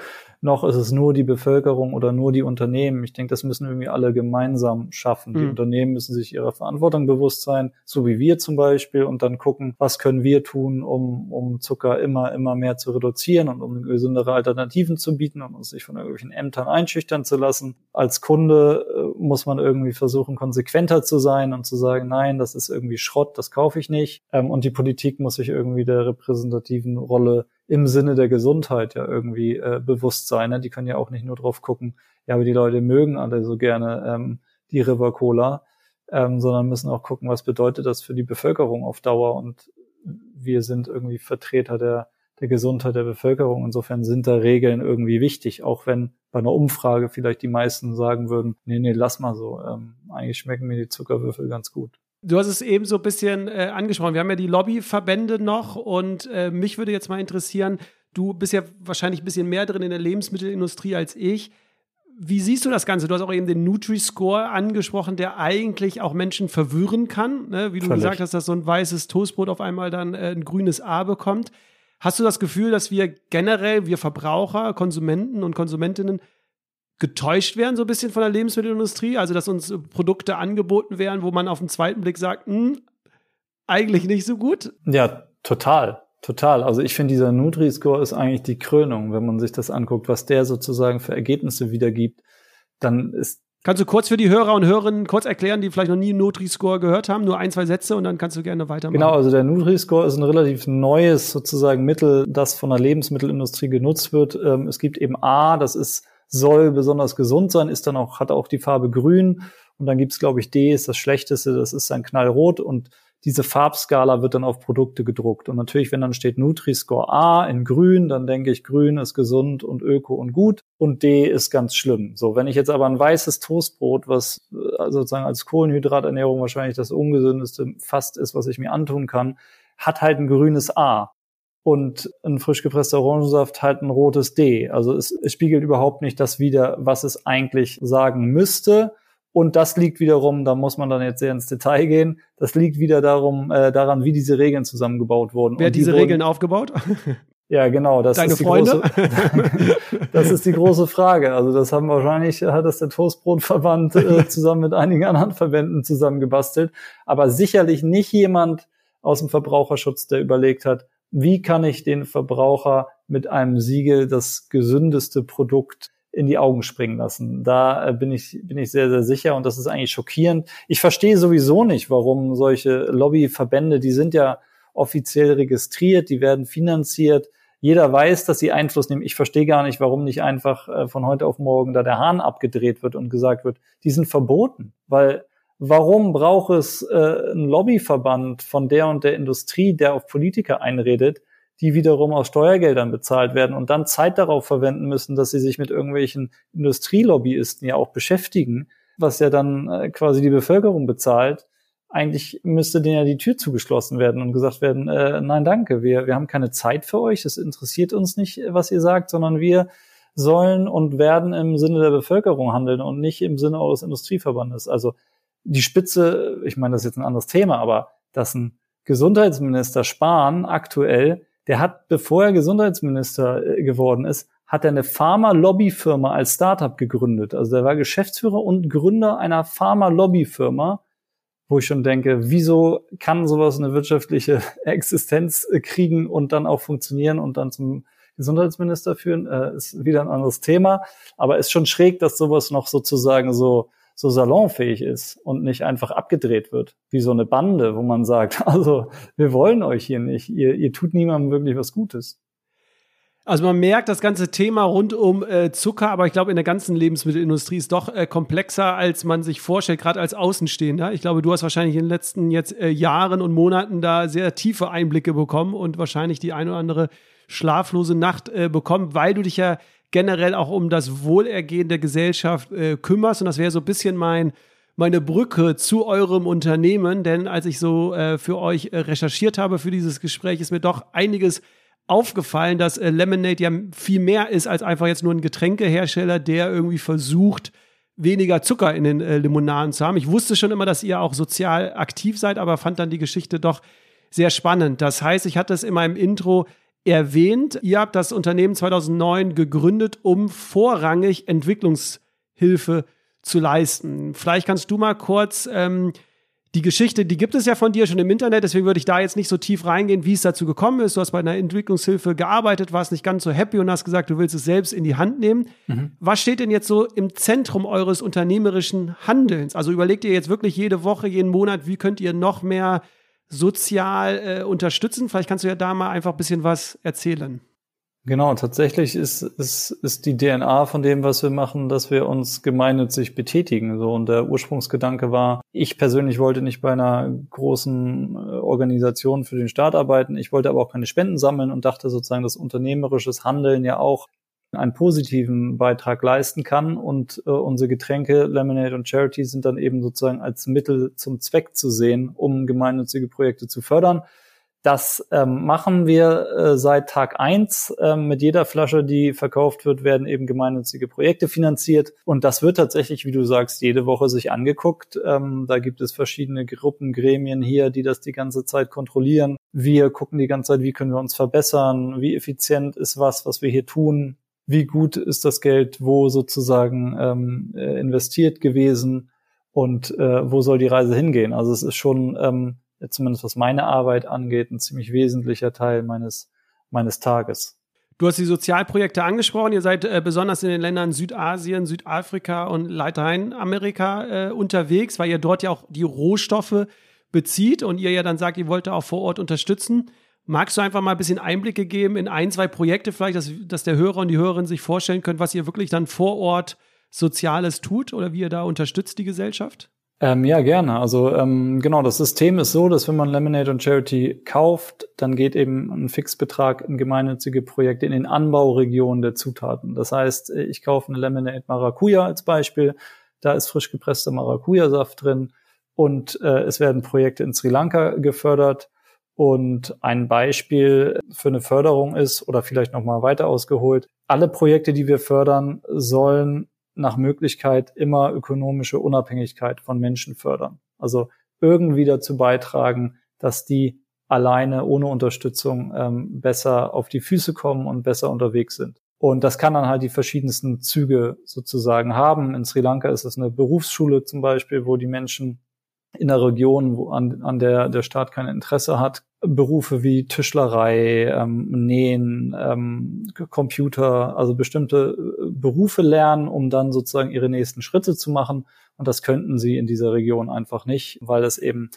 noch ist es nur die Bevölkerung oder nur die Unternehmen. Ich denke, das müssen irgendwie alle gemeinsam schaffen. Mhm. Die Unternehmen müssen sich ihrer Verantwortung bewusst sein, so wie wir zum Beispiel, und dann gucken, was können wir tun, um, um Zucker immer, immer mehr zu reduzieren und um gesündere Alternativen zu bieten und uns nicht von irgendwelchen Ämtern einschüchtern zu lassen. Als Kunde äh, muss man irgendwie versuchen, konsequenter zu sein und zu sagen, nein, das ist irgendwie Schrott, das kaufe ich nicht. Ähm, und die Politik muss sich irgendwie der repräsentativen Rolle im Sinne der Gesundheit ja irgendwie äh, bewusst sein. Ne? Die können ja auch nicht nur drauf gucken, ja, aber die Leute mögen alle so gerne ähm, die River Cola, ähm, sondern müssen auch gucken, was bedeutet das für die Bevölkerung auf Dauer. Und wir sind irgendwie Vertreter der, der Gesundheit der Bevölkerung. Insofern sind da Regeln irgendwie wichtig, auch wenn bei einer Umfrage vielleicht die meisten sagen würden, nee, nee, lass mal so. Ähm, eigentlich schmecken mir die Zuckerwürfel ganz gut. Du hast es eben so ein bisschen äh, angesprochen. Wir haben ja die Lobbyverbände noch und äh, mich würde jetzt mal interessieren, du bist ja wahrscheinlich ein bisschen mehr drin in der Lebensmittelindustrie als ich. Wie siehst du das Ganze? Du hast auch eben den Nutri-Score angesprochen, der eigentlich auch Menschen verwirren kann. Ne? Wie du Völlig. gesagt hast, dass so ein weißes Toastbrot auf einmal dann äh, ein grünes A bekommt. Hast du das Gefühl, dass wir generell, wir Verbraucher, Konsumenten und Konsumentinnen getäuscht werden, so ein bisschen von der Lebensmittelindustrie. Also, dass uns Produkte angeboten werden, wo man auf den zweiten Blick sagt, hm, eigentlich nicht so gut. Ja, total. Total. Also ich finde, dieser Nutri-Score ist eigentlich die Krönung, wenn man sich das anguckt, was der sozusagen für Ergebnisse wiedergibt. Dann ist Kannst du kurz für die Hörer und Hörerinnen kurz erklären, die vielleicht noch nie Nutri-Score gehört haben, nur ein, zwei Sätze und dann kannst du gerne weitermachen. Genau, also der Nutri-Score ist ein relativ neues sozusagen Mittel, das von der Lebensmittelindustrie genutzt wird. Ähm, es gibt eben A, das ist soll besonders gesund sein, ist dann auch, hat auch die Farbe grün. Und dann gibt's glaube ich, D ist das Schlechteste, das ist dann knallrot und diese Farbskala wird dann auf Produkte gedruckt. Und natürlich, wenn dann steht Nutri-Score A in grün, dann denke ich, grün ist gesund und öko und gut und D ist ganz schlimm. So, wenn ich jetzt aber ein weißes Toastbrot, was äh, sozusagen als Kohlenhydraternährung wahrscheinlich das ungesündeste fast ist, was ich mir antun kann, hat halt ein grünes A und ein frisch gepresster Orangensaft halt ein rotes D. Also es, es spiegelt überhaupt nicht das wider, was es eigentlich sagen müsste. Und das liegt wiederum, da muss man dann jetzt sehr ins Detail gehen, das liegt wieder darum, äh, daran, wie diese Regeln zusammengebaut wurden. Wer hat diese die Regeln aufgebaut? Ja, genau. Das Deine ist die Freunde? Große, das ist die große Frage. Also das haben wahrscheinlich, hat das der Toastbrotverband äh, zusammen mit einigen anderen Verbänden zusammengebastelt. Aber sicherlich nicht jemand aus dem Verbraucherschutz, der überlegt hat, wie kann ich den Verbraucher mit einem Siegel das gesündeste Produkt in die Augen springen lassen. Da äh, bin ich, bin ich sehr, sehr sicher und das ist eigentlich schockierend. Ich verstehe sowieso nicht, warum solche Lobbyverbände, die sind ja offiziell registriert, die werden finanziert. Jeder weiß, dass sie Einfluss nehmen. Ich verstehe gar nicht, warum nicht einfach äh, von heute auf morgen da der Hahn abgedreht wird und gesagt wird, die sind verboten. Weil warum braucht es äh, einen Lobbyverband von der und der Industrie, der auf Politiker einredet, die wiederum aus Steuergeldern bezahlt werden und dann Zeit darauf verwenden müssen, dass sie sich mit irgendwelchen Industrielobbyisten ja auch beschäftigen, was ja dann äh, quasi die Bevölkerung bezahlt. Eigentlich müsste denen ja die Tür zugeschlossen werden und gesagt werden, äh, nein, danke, wir, wir haben keine Zeit für euch, es interessiert uns nicht, was ihr sagt, sondern wir sollen und werden im Sinne der Bevölkerung handeln und nicht im Sinne eures Industrieverbandes. Also die Spitze, ich meine, das ist jetzt ein anderes Thema, aber dass ein Gesundheitsminister Spahn aktuell der hat, bevor er Gesundheitsminister äh, geworden ist, hat er eine Pharma-Lobbyfirma als Startup gegründet. Also er war Geschäftsführer und Gründer einer Pharma-Lobbyfirma, wo ich schon denke, wieso kann sowas eine wirtschaftliche Existenz äh, kriegen und dann auch funktionieren und dann zum Gesundheitsminister führen, äh, ist wieder ein anderes Thema. Aber ist schon schräg, dass sowas noch sozusagen so so salonfähig ist und nicht einfach abgedreht wird, wie so eine Bande, wo man sagt, also wir wollen euch hier nicht, ihr, ihr tut niemandem wirklich was Gutes. Also man merkt, das ganze Thema rund um äh, Zucker, aber ich glaube, in der ganzen Lebensmittelindustrie ist doch äh, komplexer, als man sich vorstellt, gerade als Außenstehender. Ich glaube, du hast wahrscheinlich in den letzten jetzt äh, Jahren und Monaten da sehr tiefe Einblicke bekommen und wahrscheinlich die eine oder andere schlaflose Nacht äh, bekommen, weil du dich ja generell auch um das Wohlergehen der Gesellschaft äh, kümmerst. Und das wäre so ein bisschen mein, meine Brücke zu eurem Unternehmen. Denn als ich so äh, für euch äh, recherchiert habe für dieses Gespräch, ist mir doch einiges aufgefallen, dass äh, Lemonade ja viel mehr ist als einfach jetzt nur ein Getränkehersteller, der irgendwie versucht, weniger Zucker in den äh, Limonaden zu haben. Ich wusste schon immer, dass ihr auch sozial aktiv seid, aber fand dann die Geschichte doch sehr spannend. Das heißt, ich hatte es in meinem Intro erwähnt. Ihr habt das Unternehmen 2009 gegründet, um vorrangig Entwicklungshilfe zu leisten. Vielleicht kannst du mal kurz ähm, die Geschichte, die gibt es ja von dir schon im Internet, deswegen würde ich da jetzt nicht so tief reingehen, wie es dazu gekommen ist. Du hast bei einer Entwicklungshilfe gearbeitet, warst nicht ganz so happy und hast gesagt, du willst es selbst in die Hand nehmen. Mhm. Was steht denn jetzt so im Zentrum eures unternehmerischen Handelns? Also überlegt ihr jetzt wirklich jede Woche, jeden Monat, wie könnt ihr noch mehr sozial äh, unterstützen? Vielleicht kannst du ja da mal einfach ein bisschen was erzählen. Genau, tatsächlich ist, ist, ist die DNA von dem, was wir machen, dass wir uns gemeinnützig betätigen. So und der Ursprungsgedanke war, ich persönlich wollte nicht bei einer großen äh, Organisation für den Staat arbeiten. Ich wollte aber auch keine Spenden sammeln und dachte sozusagen, dass unternehmerisches Handeln ja auch einen positiven Beitrag leisten kann. Und äh, unsere Getränke, Lemonade und Charity, sind dann eben sozusagen als Mittel zum Zweck zu sehen, um gemeinnützige Projekte zu fördern. Das ähm, machen wir äh, seit Tag eins. Ähm, mit jeder Flasche, die verkauft wird, werden eben gemeinnützige Projekte finanziert. Und das wird tatsächlich, wie du sagst, jede Woche sich angeguckt. Ähm, da gibt es verschiedene Gruppen, Gremien hier, die das die ganze Zeit kontrollieren. Wir gucken die ganze Zeit, wie können wir uns verbessern, wie effizient ist was, was wir hier tun wie gut ist das Geld wo sozusagen ähm, äh, investiert gewesen und äh, wo soll die Reise hingehen. Also es ist schon, ähm, zumindest was meine Arbeit angeht, ein ziemlich wesentlicher Teil meines, meines Tages. Du hast die Sozialprojekte angesprochen. Ihr seid äh, besonders in den Ländern Südasien, Südafrika und Lateinamerika äh, unterwegs, weil ihr dort ja auch die Rohstoffe bezieht und ihr ja dann sagt, ihr wollt auch vor Ort unterstützen. Magst du einfach mal ein bisschen Einblicke geben in ein, zwei Projekte vielleicht, dass, dass der Hörer und die Hörerin sich vorstellen können, was ihr wirklich dann vor Ort Soziales tut oder wie ihr da unterstützt die Gesellschaft? Ähm, ja, gerne. Also ähm, genau, das System ist so, dass wenn man Lemonade und Charity kauft, dann geht eben ein Fixbetrag in gemeinnützige Projekte in den Anbauregionen der Zutaten. Das heißt, ich kaufe eine Lemonade Maracuja als Beispiel, da ist frisch gepresster Maracuja-Saft drin und äh, es werden Projekte in Sri Lanka gefördert und ein Beispiel für eine Förderung ist, oder vielleicht nochmal weiter ausgeholt, alle Projekte, die wir fördern, sollen nach Möglichkeit immer ökonomische Unabhängigkeit von Menschen fördern. Also irgendwie dazu beitragen, dass die alleine ohne Unterstützung ähm, besser auf die Füße kommen und besser unterwegs sind. Und das kann dann halt die verschiedensten Züge sozusagen haben. In Sri Lanka ist es eine Berufsschule zum Beispiel, wo die Menschen in der Region, wo an, an der der Staat kein Interesse hat, Berufe wie Tischlerei, ähm, Nähen, ähm, Computer, also bestimmte äh, Berufe lernen, um dann sozusagen ihre nächsten Schritte zu machen. Und das könnten sie in dieser Region einfach nicht, weil es eben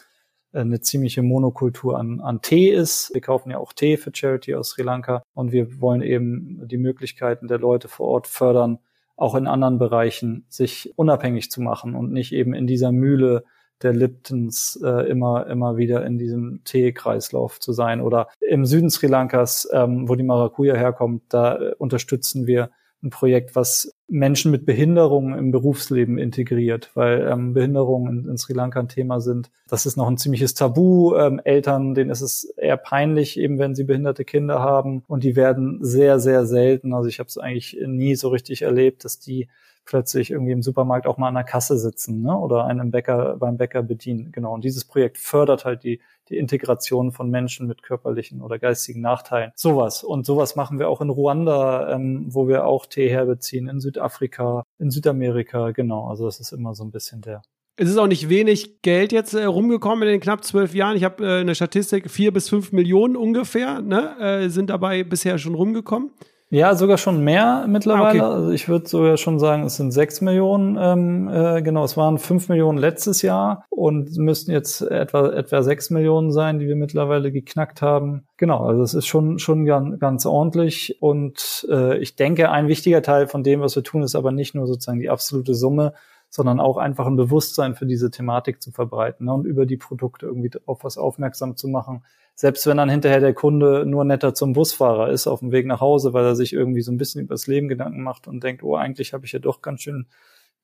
eine ziemliche Monokultur an, an Tee ist. Wir kaufen ja auch Tee für Charity aus Sri Lanka und wir wollen eben die Möglichkeiten der Leute vor Ort fördern, auch in anderen Bereichen sich unabhängig zu machen und nicht eben in dieser Mühle der Liptons äh, immer immer wieder in diesem Teekreislauf zu sein oder im Süden Sri Lankas, ähm, wo die Maracuja herkommt, da äh, unterstützen wir ein Projekt, was Menschen mit Behinderungen im Berufsleben integriert, weil ähm, Behinderungen in, in, Sri Lanka ein Thema sind. Das ist noch ein ziemliches Tabu. Ähm, Eltern, denen ist es eher peinlich, eben wenn sie behinderte Kinder haben. Und die werden sehr, sehr selten, also ich habe es eigentlich nie so richtig erlebt, dass die plötzlich irgendwie im Supermarkt auch mal an der Kasse sitzen ne? oder einen Bäcker beim Bäcker bedienen. Genau. Und dieses Projekt fördert halt die, die Integration von Menschen mit körperlichen oder geistigen Nachteilen. Sowas. Und sowas machen wir auch in Ruanda, ähm, wo wir auch Tee herbeziehen, in Südafrika, in Südamerika. Genau. Also das ist immer so ein bisschen der, es ist auch nicht wenig Geld jetzt äh, rumgekommen in den knapp zwölf Jahren. Ich habe äh, eine Statistik, vier bis fünf Millionen ungefähr ne, äh, sind dabei bisher schon rumgekommen. Ja, sogar schon mehr mittlerweile. Ah, okay. Also ich würde sogar schon sagen, es sind sechs Millionen. Ähm, äh, genau, es waren fünf Millionen letztes Jahr und müssten jetzt etwa etwa sechs Millionen sein, die wir mittlerweile geknackt haben. Genau, also es ist schon schon ganz, ganz ordentlich und äh, ich denke, ein wichtiger Teil von dem, was wir tun, ist aber nicht nur sozusagen die absolute Summe, sondern auch einfach ein Bewusstsein für diese Thematik zu verbreiten ne, und über die Produkte irgendwie auf was aufmerksam zu machen. Selbst wenn dann hinterher der Kunde nur netter zum Busfahrer ist auf dem Weg nach Hause, weil er sich irgendwie so ein bisschen über das Leben Gedanken macht und denkt, oh, eigentlich habe ich ja doch ganz schön,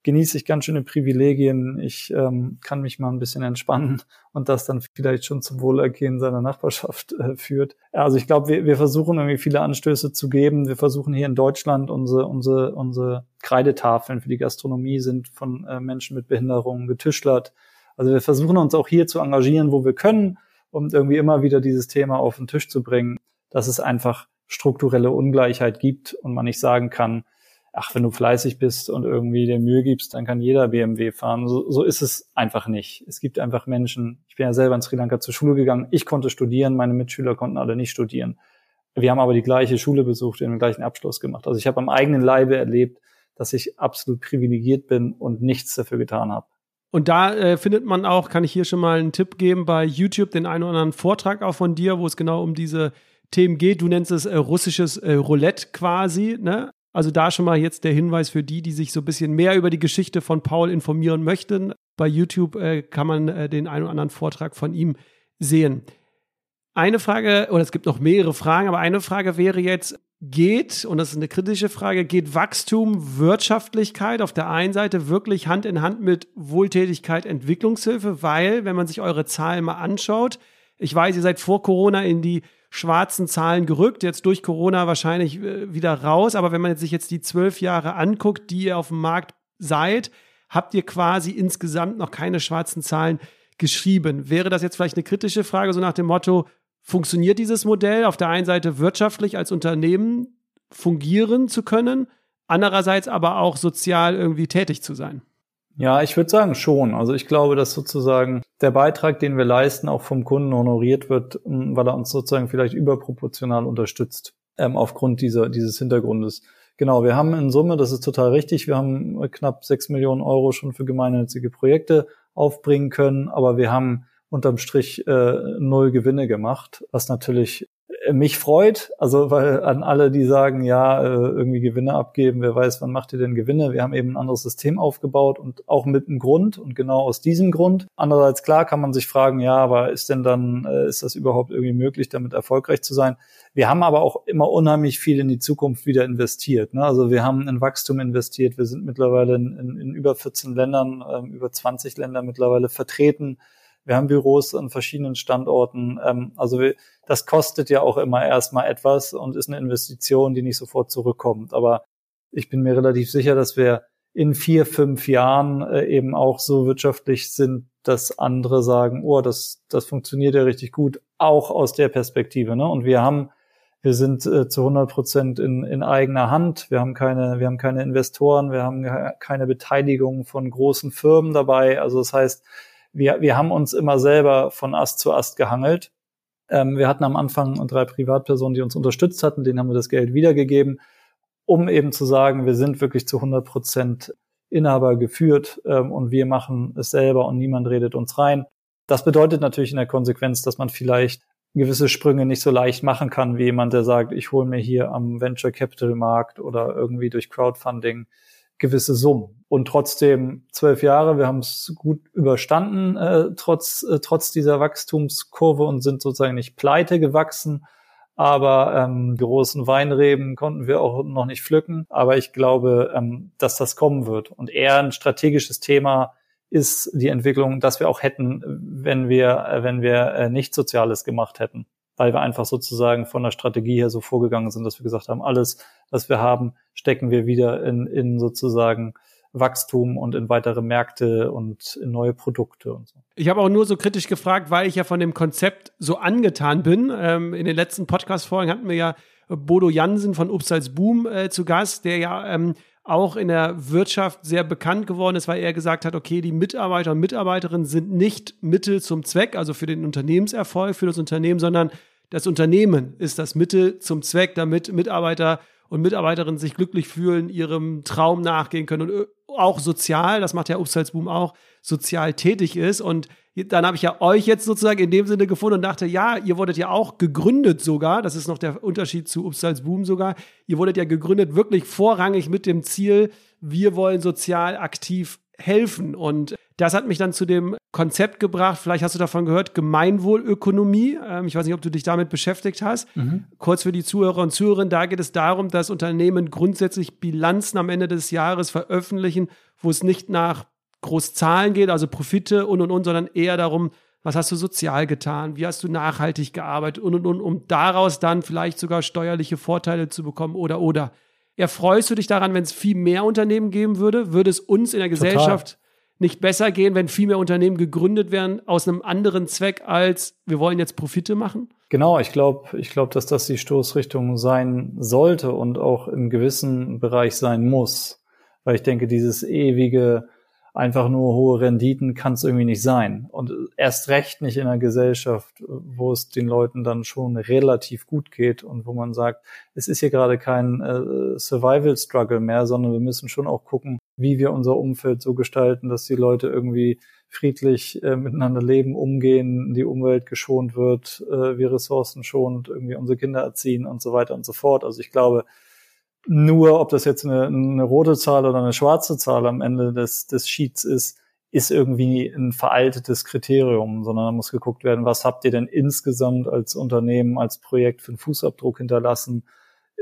genieße ich ganz schöne Privilegien, ich ähm, kann mich mal ein bisschen entspannen und das dann vielleicht schon zum Wohlergehen seiner Nachbarschaft äh, führt. Also ich glaube, wir, wir versuchen irgendwie viele Anstöße zu geben. Wir versuchen hier in Deutschland unsere, unsere, unsere Kreidetafeln für die Gastronomie sind von äh, Menschen mit Behinderungen getischlert. Also wir versuchen uns auch hier zu engagieren, wo wir können um irgendwie immer wieder dieses Thema auf den Tisch zu bringen, dass es einfach strukturelle Ungleichheit gibt und man nicht sagen kann, ach, wenn du fleißig bist und irgendwie dir Mühe gibst, dann kann jeder BMW fahren. So, so ist es einfach nicht. Es gibt einfach Menschen, ich bin ja selber in Sri Lanka zur Schule gegangen, ich konnte studieren, meine Mitschüler konnten alle nicht studieren. Wir haben aber die gleiche Schule besucht, den gleichen Abschluss gemacht. Also ich habe am eigenen Leibe erlebt, dass ich absolut privilegiert bin und nichts dafür getan habe. Und da äh, findet man auch, kann ich hier schon mal einen Tipp geben, bei YouTube den einen oder anderen Vortrag auch von dir, wo es genau um diese Themen geht. Du nennst es äh, russisches äh, Roulette quasi, ne? Also da schon mal jetzt der Hinweis für die, die sich so ein bisschen mehr über die Geschichte von Paul informieren möchten. Bei YouTube äh, kann man äh, den einen oder anderen Vortrag von ihm sehen. Eine Frage, oder es gibt noch mehrere Fragen, aber eine Frage wäre jetzt, geht, und das ist eine kritische Frage, geht Wachstum, Wirtschaftlichkeit auf der einen Seite wirklich Hand in Hand mit Wohltätigkeit, Entwicklungshilfe? Weil, wenn man sich eure Zahlen mal anschaut, ich weiß, ihr seid vor Corona in die schwarzen Zahlen gerückt, jetzt durch Corona wahrscheinlich äh, wieder raus, aber wenn man sich jetzt die zwölf Jahre anguckt, die ihr auf dem Markt seid, habt ihr quasi insgesamt noch keine schwarzen Zahlen geschrieben. Wäre das jetzt vielleicht eine kritische Frage, so nach dem Motto, funktioniert dieses Modell auf der einen Seite wirtschaftlich als Unternehmen fungieren zu können, andererseits aber auch sozial irgendwie tätig zu sein? Ja, ich würde sagen schon. Also ich glaube, dass sozusagen der Beitrag, den wir leisten, auch vom Kunden honoriert wird, weil er uns sozusagen vielleicht überproportional unterstützt, ähm, aufgrund dieser, dieses Hintergrundes. Genau, wir haben in Summe, das ist total richtig, wir haben knapp sechs Millionen Euro schon für gemeinnützige Projekte aufbringen können, aber wir haben unterm Strich äh, null Gewinne gemacht, was natürlich mich freut, also weil an alle, die sagen, ja, äh, irgendwie Gewinne abgeben, wer weiß, wann macht ihr denn Gewinne? Wir haben eben ein anderes System aufgebaut und auch mit einem Grund und genau aus diesem Grund. Andererseits klar kann man sich fragen, ja, aber ist denn dann, äh, ist das überhaupt irgendwie möglich, damit erfolgreich zu sein? Wir haben aber auch immer unheimlich viel in die Zukunft wieder investiert. Ne? Also wir haben in Wachstum investiert. Wir sind mittlerweile in, in, in über 14 Ländern, äh, über 20 Länder mittlerweile vertreten. Wir haben Büros an verschiedenen Standorten. Ähm, also das kostet ja auch immer erstmal etwas und ist eine Investition, die nicht sofort zurückkommt. Aber ich bin mir relativ sicher, dass wir in vier, fünf Jahren äh, eben auch so wirtschaftlich sind, dass andere sagen, oh, das, das funktioniert ja richtig gut. auch aus der Perspektive. Ne? Und wir haben, wir sind äh, zu 100 Prozent in, in eigener Hand. Wir haben keine, wir haben keine Investoren, wir haben keine Beteiligung von großen Firmen dabei. Also das heißt, wir, wir haben uns immer selber von Ast zu Ast gehangelt. Ähm, wir hatten am Anfang drei Privatpersonen, die uns unterstützt hatten, denen haben wir das Geld wiedergegeben, um eben zu sagen, wir sind wirklich zu 100 Prozent Inhaber geführt ähm, und wir machen es selber und niemand redet uns rein. Das bedeutet natürlich in der Konsequenz, dass man vielleicht gewisse Sprünge nicht so leicht machen kann, wie jemand, der sagt, ich hole mir hier am Venture Capital Markt oder irgendwie durch Crowdfunding gewisse Summen. Und trotzdem zwölf Jahre, wir haben es gut überstanden, äh, trotz, äh, trotz dieser Wachstumskurve und sind sozusagen nicht pleite gewachsen. Aber ähm, großen Weinreben konnten wir auch noch nicht pflücken. Aber ich glaube, ähm, dass das kommen wird. Und eher ein strategisches Thema ist die Entwicklung, dass wir auch hätten, wenn wir, äh, wenn wir äh, nichts Soziales gemacht hätten. Weil wir einfach sozusagen von der Strategie her so vorgegangen sind, dass wir gesagt haben, alles, was wir haben, stecken wir wieder in, in sozusagen Wachstum und in weitere Märkte und in neue Produkte und so. Ich habe auch nur so kritisch gefragt, weil ich ja von dem Konzept so angetan bin. Ähm, in den letzten Podcast-Folgen hatten wir ja Bodo Jansen von Upsals Boom äh, zu Gast, der ja ähm, auch in der Wirtschaft sehr bekannt geworden ist, weil er gesagt hat, okay, die Mitarbeiter und Mitarbeiterinnen sind nicht Mittel zum Zweck, also für den Unternehmenserfolg, für das Unternehmen, sondern das Unternehmen ist das Mittel zum Zweck, damit Mitarbeiter und Mitarbeiterinnen sich glücklich fühlen, ihrem Traum nachgehen können und äh, auch sozial, das macht ja Upsalzboom auch, sozial tätig ist. Und dann habe ich ja euch jetzt sozusagen in dem Sinne gefunden und dachte, ja, ihr wurdet ja auch gegründet sogar, das ist noch der Unterschied zu Upsalzboom sogar, ihr wurdet ja gegründet wirklich vorrangig mit dem Ziel, wir wollen sozial aktiv helfen. Und das hat mich dann zu dem Konzept gebracht, vielleicht hast du davon gehört, Gemeinwohlökonomie. Ähm, ich weiß nicht, ob du dich damit beschäftigt hast. Mhm. Kurz für die Zuhörer und Zuhörerinnen, da geht es darum, dass Unternehmen grundsätzlich Bilanzen am Ende des Jahres veröffentlichen, wo es nicht nach Großzahlen geht, also Profite und und und, sondern eher darum, was hast du sozial getan, wie hast du nachhaltig gearbeitet und und und, um daraus dann vielleicht sogar steuerliche Vorteile zu bekommen oder oder. Erfreust du dich daran, wenn es viel mehr Unternehmen geben würde? Würde es uns in der Gesellschaft Total nicht besser gehen, wenn viel mehr Unternehmen gegründet werden aus einem anderen Zweck als wir wollen jetzt Profite machen? Genau, ich glaube, ich glaube, dass das die Stoßrichtung sein sollte und auch im gewissen Bereich sein muss, weil ich denke, dieses ewige einfach nur hohe Renditen kann es irgendwie nicht sein. Und erst recht nicht in einer Gesellschaft, wo es den Leuten dann schon relativ gut geht und wo man sagt, es ist hier gerade kein äh, Survival-Struggle mehr, sondern wir müssen schon auch gucken, wie wir unser Umfeld so gestalten, dass die Leute irgendwie friedlich äh, miteinander leben, umgehen, die Umwelt geschont wird, äh, wir Ressourcen schont, irgendwie unsere Kinder erziehen und so weiter und so fort. Also ich glaube, nur, ob das jetzt eine, eine rote Zahl oder eine schwarze Zahl am Ende des, des Sheets ist, ist irgendwie ein veraltetes Kriterium, sondern da muss geguckt werden, was habt ihr denn insgesamt als Unternehmen, als Projekt für einen Fußabdruck hinterlassen?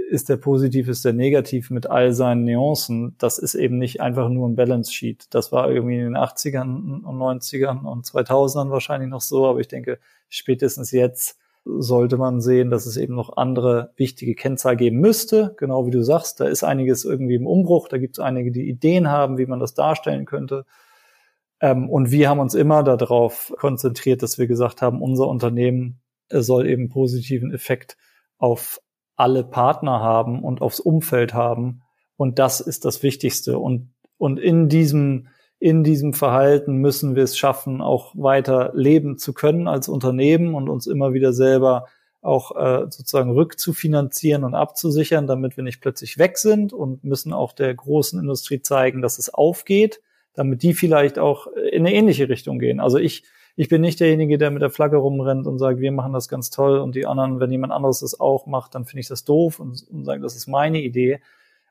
Ist der positiv, ist der negativ mit all seinen Nuancen? Das ist eben nicht einfach nur ein Balance Sheet. Das war irgendwie in den 80ern und 90ern und 2000ern wahrscheinlich noch so, aber ich denke, spätestens jetzt sollte man sehen, dass es eben noch andere wichtige Kennzahlen geben müsste. Genau wie du sagst, da ist einiges irgendwie im Umbruch. Da gibt es einige, die Ideen haben, wie man das darstellen könnte. Ähm, und wir haben uns immer darauf konzentriert, dass wir gesagt haben, unser Unternehmen soll eben positiven Effekt auf alle Partner haben und aufs Umfeld haben. Und das ist das Wichtigste. Und, und in diesem in diesem Verhalten müssen wir es schaffen, auch weiter leben zu können als Unternehmen und uns immer wieder selber auch äh, sozusagen rückzufinanzieren und abzusichern, damit wir nicht plötzlich weg sind und müssen auch der großen Industrie zeigen, dass es aufgeht, damit die vielleicht auch in eine ähnliche Richtung gehen. Also ich, ich bin nicht derjenige, der mit der Flagge rumrennt und sagt, wir machen das ganz toll und die anderen, wenn jemand anderes das auch macht, dann finde ich das doof und, und sage, das ist meine Idee,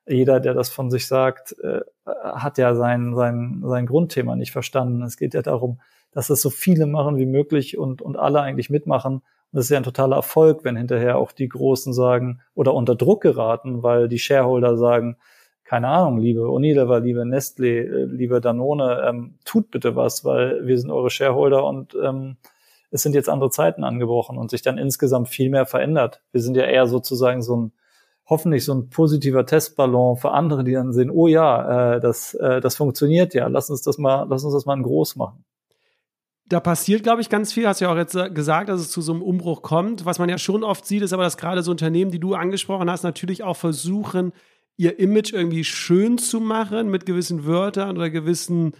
jeder, der das von sich sagt, äh, hat ja sein, sein, sein Grundthema nicht verstanden. Es geht ja darum, dass es so viele machen wie möglich und, und alle eigentlich mitmachen. Und das ist ja ein totaler Erfolg, wenn hinterher auch die Großen sagen oder unter Druck geraten, weil die Shareholder sagen, keine Ahnung, liebe Unilever, liebe Nestle, äh, liebe Danone, ähm, tut bitte was, weil wir sind eure Shareholder und ähm, es sind jetzt andere Zeiten angebrochen und sich dann insgesamt viel mehr verändert. Wir sind ja eher sozusagen so ein hoffentlich so ein positiver Testballon für andere, die dann sehen, oh ja, äh, das, äh, das funktioniert ja, lass uns das mal, lass uns das mal groß machen. Da passiert, glaube ich, ganz viel. Hast ja auch jetzt gesagt, dass es zu so einem Umbruch kommt. Was man ja schon oft sieht, ist aber, dass gerade so Unternehmen, die du angesprochen hast, natürlich auch versuchen, ihr Image irgendwie schön zu machen mit gewissen Wörtern oder gewissen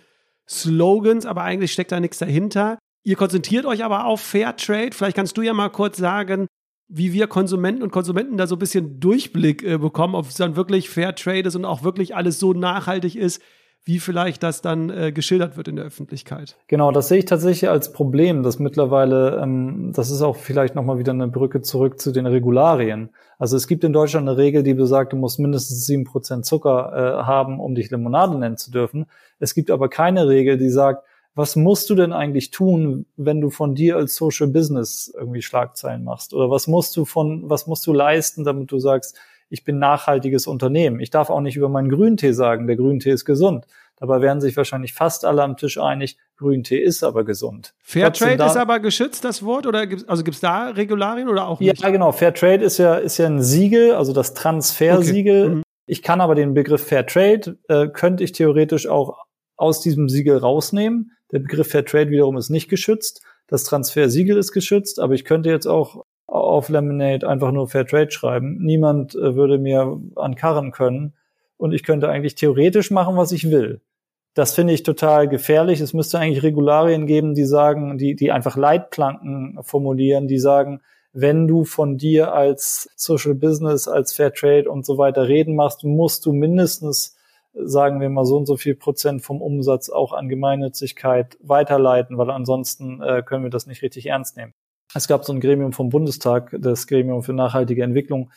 Slogans, aber eigentlich steckt da nichts dahinter. Ihr konzentriert euch aber auf Fairtrade. Vielleicht kannst du ja mal kurz sagen, wie wir Konsumenten und Konsumenten da so ein bisschen Durchblick äh, bekommen, ob es dann wirklich Fairtrade ist und auch wirklich alles so nachhaltig ist, wie vielleicht das dann äh, geschildert wird in der Öffentlichkeit. Genau, das sehe ich tatsächlich als Problem, dass mittlerweile, ähm, das ist auch vielleicht nochmal wieder eine Brücke zurück zu den Regularien. Also es gibt in Deutschland eine Regel, die besagt, du musst mindestens sieben Prozent Zucker äh, haben, um dich Limonade nennen zu dürfen. Es gibt aber keine Regel, die sagt, was musst du denn eigentlich tun, wenn du von dir als Social Business irgendwie Schlagzeilen machst? Oder was musst du von, was musst du leisten, damit du sagst, ich bin nachhaltiges Unternehmen. Ich darf auch nicht über meinen Grüntee sagen, der Grüntee ist gesund. Dabei wären sich wahrscheinlich fast alle am Tisch einig, Grüntee ist aber gesund. Fairtrade ist aber geschützt, das Wort? Oder gibt's, also gibt es da Regularien oder auch nicht? Ja, genau. Fairtrade ist ja, ist ja ein Siegel, also das Transfersiegel. Okay. Mhm. Ich kann aber den Begriff Fairtrade, äh, könnte ich theoretisch auch aus diesem Siegel rausnehmen. Der Begriff Fairtrade wiederum ist nicht geschützt. Das Transfersiegel ist geschützt, aber ich könnte jetzt auch auf Lemonade einfach nur Fairtrade schreiben. Niemand äh, würde mir ankarren können und ich könnte eigentlich theoretisch machen, was ich will. Das finde ich total gefährlich. Es müsste eigentlich Regularien geben, die sagen, die, die einfach Leitplanken formulieren, die sagen, wenn du von dir als Social Business, als Fairtrade und so weiter reden machst, musst du mindestens sagen wir mal so und so viel Prozent vom Umsatz auch an Gemeinnützigkeit weiterleiten, weil ansonsten äh, können wir das nicht richtig ernst nehmen. Es gab so ein Gremium vom Bundestag, das Gremium für nachhaltige Entwicklung.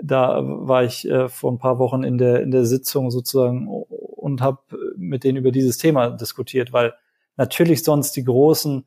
Da war ich äh, vor ein paar Wochen in der in der Sitzung sozusagen und habe mit denen über dieses Thema diskutiert, weil natürlich sonst die Großen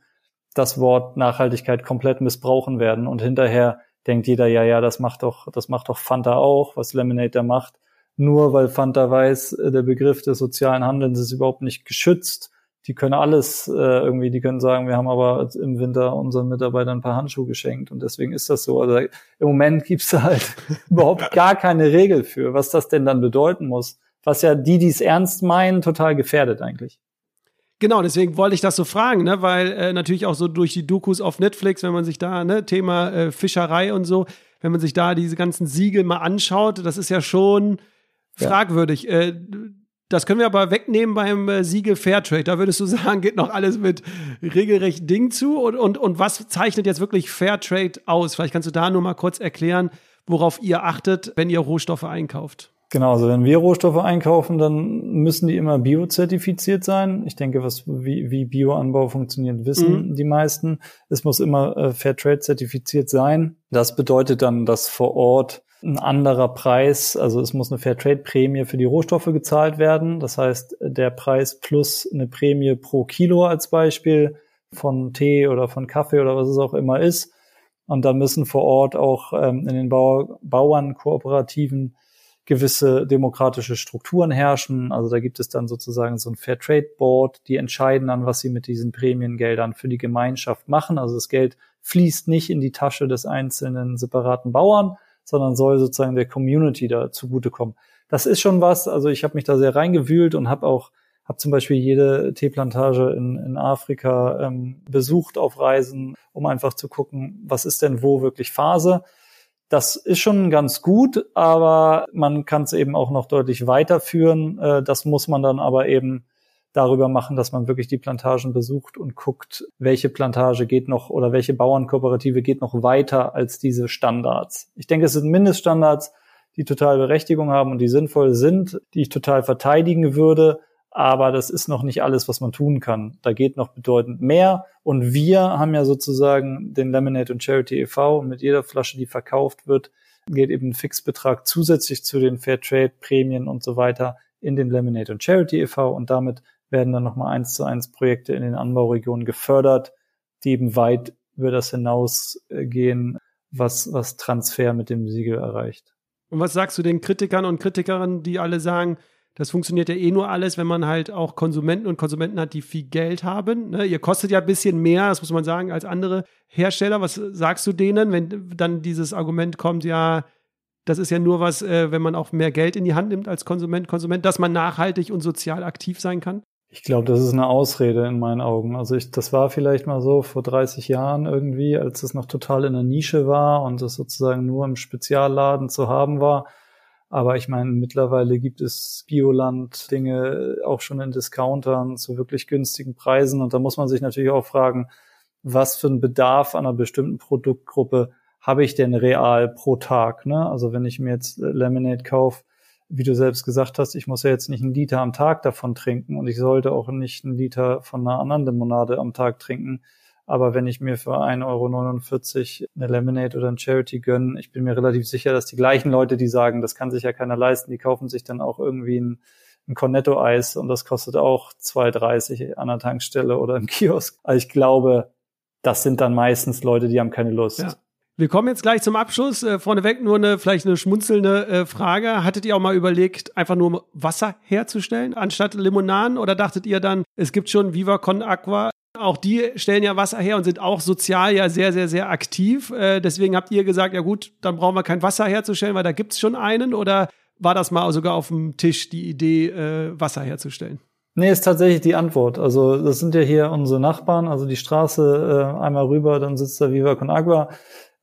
das Wort Nachhaltigkeit komplett missbrauchen werden und hinterher denkt jeder, ja, ja, das macht doch, das macht doch Fanta auch, was Lemonade da macht nur weil Fanta weiß, äh, der Begriff des sozialen Handelns ist überhaupt nicht geschützt. Die können alles äh, irgendwie, die können sagen, wir haben aber im Winter unseren Mitarbeitern ein paar Handschuhe geschenkt und deswegen ist das so. Also im Moment gibt's da halt überhaupt gar keine Regel für, was das denn dann bedeuten muss. Was ja die, die es ernst meinen, total gefährdet eigentlich. Genau, deswegen wollte ich das so fragen, ne? weil äh, natürlich auch so durch die Dokus auf Netflix, wenn man sich da, ne, Thema äh, Fischerei und so, wenn man sich da diese ganzen Siegel mal anschaut, das ist ja schon, fragwürdig. Ja. Äh, das können wir aber wegnehmen beim äh, Siegel Fairtrade. Da würdest du sagen, geht noch alles mit regelrecht Ding zu. Und, und, und was zeichnet jetzt wirklich Fairtrade aus? Vielleicht kannst du da nur mal kurz erklären, worauf ihr achtet, wenn ihr Rohstoffe einkauft. Genau, also wenn wir Rohstoffe einkaufen, dann müssen die immer biozertifiziert sein. Ich denke, was wie, wie Bioanbau funktioniert, wissen mhm. die meisten. Es muss immer äh, Fairtrade zertifiziert sein. Das bedeutet dann, dass vor Ort ein anderer Preis, also es muss eine Fairtrade-Prämie für die Rohstoffe gezahlt werden. Das heißt, der Preis plus eine Prämie pro Kilo als Beispiel von Tee oder von Kaffee oder was es auch immer ist. Und dann müssen vor Ort auch ähm, in den Bau Bauernkooperativen gewisse demokratische Strukturen herrschen. Also da gibt es dann sozusagen so ein Fairtrade Board, die entscheiden dann, was sie mit diesen Prämiengeldern für die Gemeinschaft machen. Also das Geld fließt nicht in die Tasche des einzelnen separaten Bauern, sondern soll sozusagen der Community da zugutekommen. Das ist schon was, also ich habe mich da sehr reingewühlt und habe auch habe zum Beispiel jede Teeplantage in, in Afrika ähm, besucht auf Reisen, um einfach zu gucken, was ist denn wo wirklich Phase. Das ist schon ganz gut, aber man kann es eben auch noch deutlich weiterführen. Äh, das muss man dann aber eben darüber machen, dass man wirklich die Plantagen besucht und guckt, welche Plantage geht noch oder welche Bauernkooperative geht noch weiter als diese Standards. Ich denke, es sind Mindeststandards, die total Berechtigung haben und die sinnvoll sind, die ich total verteidigen würde. Aber das ist noch nicht alles, was man tun kann. Da geht noch bedeutend mehr. Und wir haben ja sozusagen den Lemonade und Charity e.V. Und mit jeder Flasche, die verkauft wird, geht eben ein Fixbetrag zusätzlich zu den Fairtrade Prämien und so weiter in den Lemonade und Charity e.V. Und damit werden dann nochmal eins zu eins Projekte in den Anbauregionen gefördert, die eben weit über das hinausgehen, was, was Transfer mit dem Siegel erreicht. Und was sagst du den Kritikern und Kritikerinnen, die alle sagen, das funktioniert ja eh nur alles, wenn man halt auch Konsumenten und Konsumenten hat, die viel Geld haben. Ne? Ihr kostet ja ein bisschen mehr, das muss man sagen, als andere Hersteller. Was sagst du denen, wenn dann dieses Argument kommt, ja, das ist ja nur was, äh, wenn man auch mehr Geld in die Hand nimmt als Konsument, Konsument, dass man nachhaltig und sozial aktiv sein kann? Ich glaube, das ist eine Ausrede in meinen Augen. Also ich, das war vielleicht mal so vor 30 Jahren irgendwie, als es noch total in der Nische war und es sozusagen nur im Spezialladen zu haben war. Aber ich meine, mittlerweile gibt es Bioland-Dinge auch schon in Discountern zu wirklich günstigen Preisen. Und da muss man sich natürlich auch fragen, was für einen Bedarf an einer bestimmten Produktgruppe habe ich denn real pro Tag? Ne? Also wenn ich mir jetzt Lemonade kaufe, wie du selbst gesagt hast, ich muss ja jetzt nicht einen Liter am Tag davon trinken und ich sollte auch nicht einen Liter von einer anderen Limonade am Tag trinken. Aber wenn ich mir für 1,49 Euro eine Lemonade oder ein Charity gönne, ich bin mir relativ sicher, dass die gleichen Leute, die sagen, das kann sich ja keiner leisten, die kaufen sich dann auch irgendwie ein, ein Cornetto-Eis und das kostet auch 2,30 an der Tankstelle oder im Kiosk. Also ich glaube, das sind dann meistens Leute, die haben keine Lust. Ja. Wir kommen jetzt gleich zum Abschluss. Äh, vorneweg nur eine vielleicht eine schmunzelnde äh, Frage. Hattet ihr auch mal überlegt, einfach nur Wasser herzustellen anstatt Limonaden? Oder dachtet ihr dann, es gibt schon Viva Con Aqua? Auch die stellen ja Wasser her und sind auch sozial ja sehr, sehr, sehr aktiv. Äh, deswegen habt ihr gesagt, ja gut, dann brauchen wir kein Wasser herzustellen, weil da gibt's schon einen. Oder war das mal sogar auf dem Tisch, die Idee, Wasser herzustellen? Nee, ist tatsächlich die Antwort. Also das sind ja hier unsere Nachbarn, also die Straße einmal rüber, dann sitzt da Viva Con Agua.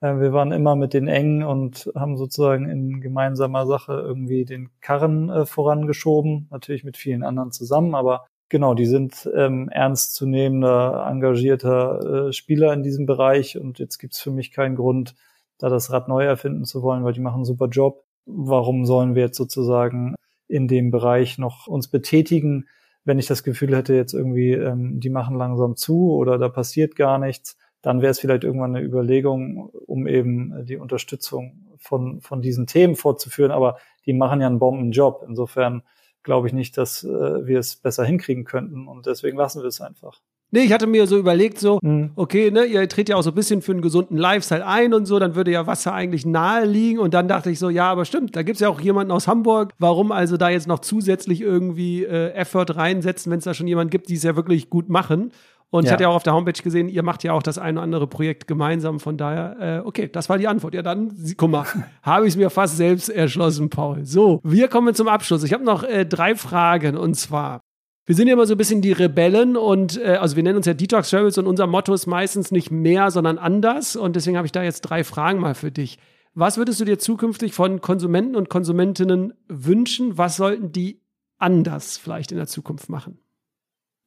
Äh, wir waren immer mit den engen und haben sozusagen in gemeinsamer Sache irgendwie den Karren äh, vorangeschoben, natürlich mit vielen anderen zusammen, aber genau, die sind ähm, ernstzunehmender, engagierter äh, Spieler in diesem Bereich und jetzt gibt's für mich keinen Grund, da das Rad neu erfinden zu wollen, weil die machen einen super Job. Warum sollen wir jetzt sozusagen in dem Bereich noch uns betätigen, wenn ich das Gefühl hätte, jetzt irgendwie, ähm, die machen langsam zu oder da passiert gar nichts? Dann wäre es vielleicht irgendwann eine Überlegung, um eben die Unterstützung von, von diesen Themen fortzuführen. Aber die machen ja einen Bombenjob. Insofern glaube ich nicht, dass äh, wir es besser hinkriegen könnten. Und deswegen lassen wir es einfach. Nee, ich hatte mir so überlegt, so, mhm. okay, ne, ihr tretet ja auch so ein bisschen für einen gesunden Lifestyle ein und so, dann würde ja Wasser eigentlich nahe liegen. Und dann dachte ich so, ja, aber stimmt, da gibt's ja auch jemanden aus Hamburg. Warum also da jetzt noch zusätzlich irgendwie äh, Effort reinsetzen, wenn es da schon jemanden gibt, die es ja wirklich gut machen? Und ja. ich hatte ja auch auf der Homepage gesehen, ihr macht ja auch das eine oder andere Projekt gemeinsam. Von daher, äh, okay, das war die Antwort. Ja, dann, guck mal, habe ich es mir fast selbst erschlossen, Paul. So, wir kommen zum Abschluss. Ich habe noch äh, drei Fragen und zwar. Wir sind ja immer so ein bisschen die Rebellen und äh, also wir nennen uns ja Detox Rebels und unser Motto ist meistens nicht mehr, sondern anders. Und deswegen habe ich da jetzt drei Fragen mal für dich. Was würdest du dir zukünftig von Konsumenten und Konsumentinnen wünschen? Was sollten die anders vielleicht in der Zukunft machen?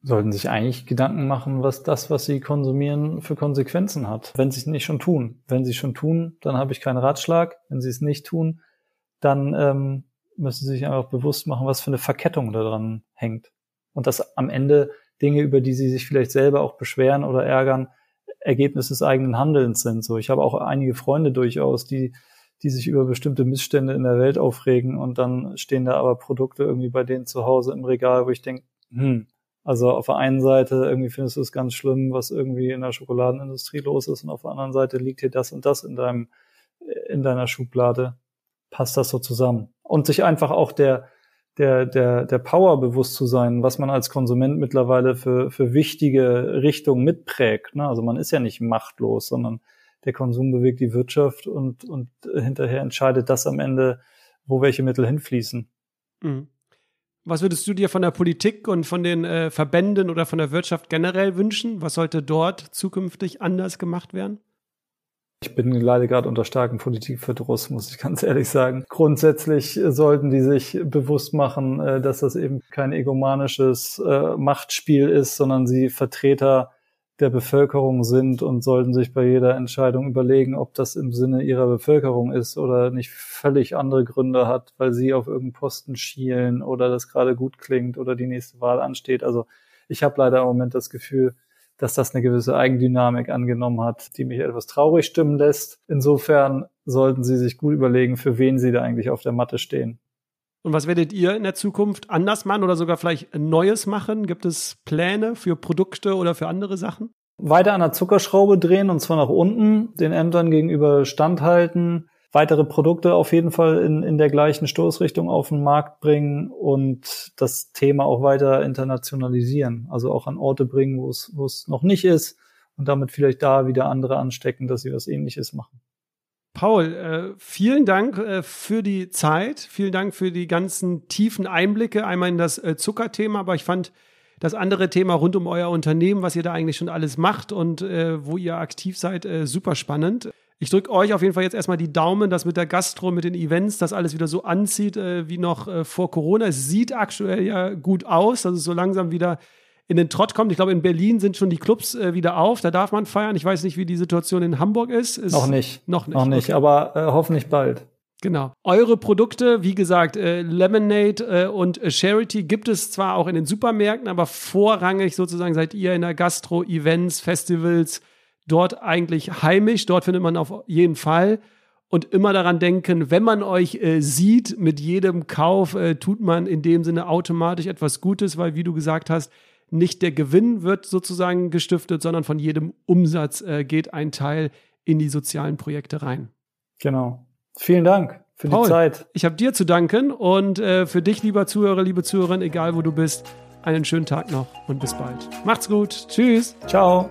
Sollten sich eigentlich Gedanken machen, was das, was sie konsumieren, für Konsequenzen hat, wenn sie es nicht schon tun. Wenn sie es schon tun, dann habe ich keinen Ratschlag. Wenn sie es nicht tun, dann ähm, müssen sie sich einfach bewusst machen, was für eine Verkettung da dran hängt. Und dass am Ende Dinge, über die sie sich vielleicht selber auch beschweren oder ärgern, Ergebnis des eigenen Handelns sind. So, ich habe auch einige Freunde durchaus, die die sich über bestimmte Missstände in der Welt aufregen und dann stehen da aber Produkte irgendwie bei denen zu Hause im Regal, wo ich denke, hm, also auf der einen Seite irgendwie findest du es ganz schlimm, was irgendwie in der Schokoladenindustrie los ist und auf der anderen Seite liegt hier das und das in deinem, in deiner Schublade. Passt das so zusammen? Und sich einfach auch der, der, der, der Power bewusst zu sein, was man als Konsument mittlerweile für, für wichtige Richtungen mitprägt. Ne? Also man ist ja nicht machtlos, sondern der Konsum bewegt die Wirtschaft und, und hinterher entscheidet das am Ende, wo welche Mittel hinfließen. Mhm. Was würdest du dir von der Politik und von den äh, Verbänden oder von der Wirtschaft generell wünschen? Was sollte dort zukünftig anders gemacht werden? Ich bin leider gerade unter starkem Politikverdruss, muss ich ganz ehrlich sagen. Grundsätzlich sollten die sich bewusst machen, äh, dass das eben kein egomanisches äh, Machtspiel ist, sondern sie Vertreter der Bevölkerung sind und sollten sich bei jeder Entscheidung überlegen, ob das im Sinne ihrer Bevölkerung ist oder nicht völlig andere Gründe hat, weil sie auf irgendeinen Posten schielen oder das gerade gut klingt oder die nächste Wahl ansteht. Also ich habe leider im Moment das Gefühl, dass das eine gewisse Eigendynamik angenommen hat, die mich etwas traurig stimmen lässt. Insofern sollten Sie sich gut überlegen, für wen Sie da eigentlich auf der Matte stehen. Und was werdet ihr in der Zukunft anders machen oder sogar vielleicht Neues machen? Gibt es Pläne für Produkte oder für andere Sachen? Weiter an der Zuckerschraube drehen und zwar nach unten, den Ämtern gegenüber standhalten, weitere Produkte auf jeden Fall in, in der gleichen Stoßrichtung auf den Markt bringen und das Thema auch weiter internationalisieren, also auch an Orte bringen, wo es, noch nicht ist und damit vielleicht da wieder andere anstecken, dass sie was ähnliches machen. Paul, äh, vielen Dank äh, für die Zeit, vielen Dank für die ganzen tiefen Einblicke, einmal in das äh, Zuckerthema, aber ich fand das andere Thema rund um euer Unternehmen, was ihr da eigentlich schon alles macht und wo ihr aktiv seid, super spannend. Ich drücke euch auf jeden Fall jetzt erstmal die Daumen, dass mit der Gastro, mit den Events, das alles wieder so anzieht wie noch vor Corona. Es sieht aktuell ja gut aus, dass es so langsam wieder in den Trott kommt. Ich glaube, in Berlin sind schon die Clubs äh, wieder auf. Da darf man feiern. Ich weiß nicht, wie die Situation in Hamburg ist. ist noch nicht. Noch nicht. Noch nicht, okay. aber äh, hoffentlich bald. Genau. Eure Produkte, wie gesagt, äh, Lemonade äh, und äh, Charity gibt es zwar auch in den Supermärkten, aber vorrangig sozusagen seid ihr in der Gastro, Events, Festivals, dort eigentlich heimisch. Dort findet man auf jeden Fall. Und immer daran denken, wenn man euch äh, sieht, mit jedem Kauf äh, tut man in dem Sinne automatisch etwas Gutes, weil, wie du gesagt hast, nicht der Gewinn wird sozusagen gestiftet, sondern von jedem Umsatz äh, geht ein Teil in die sozialen Projekte rein. Genau. Vielen Dank für Paul, die Zeit. Ich habe dir zu danken und äh, für dich, lieber Zuhörer, liebe Zuhörerin, egal wo du bist, einen schönen Tag noch und bis bald. Macht's gut. Tschüss. Ciao.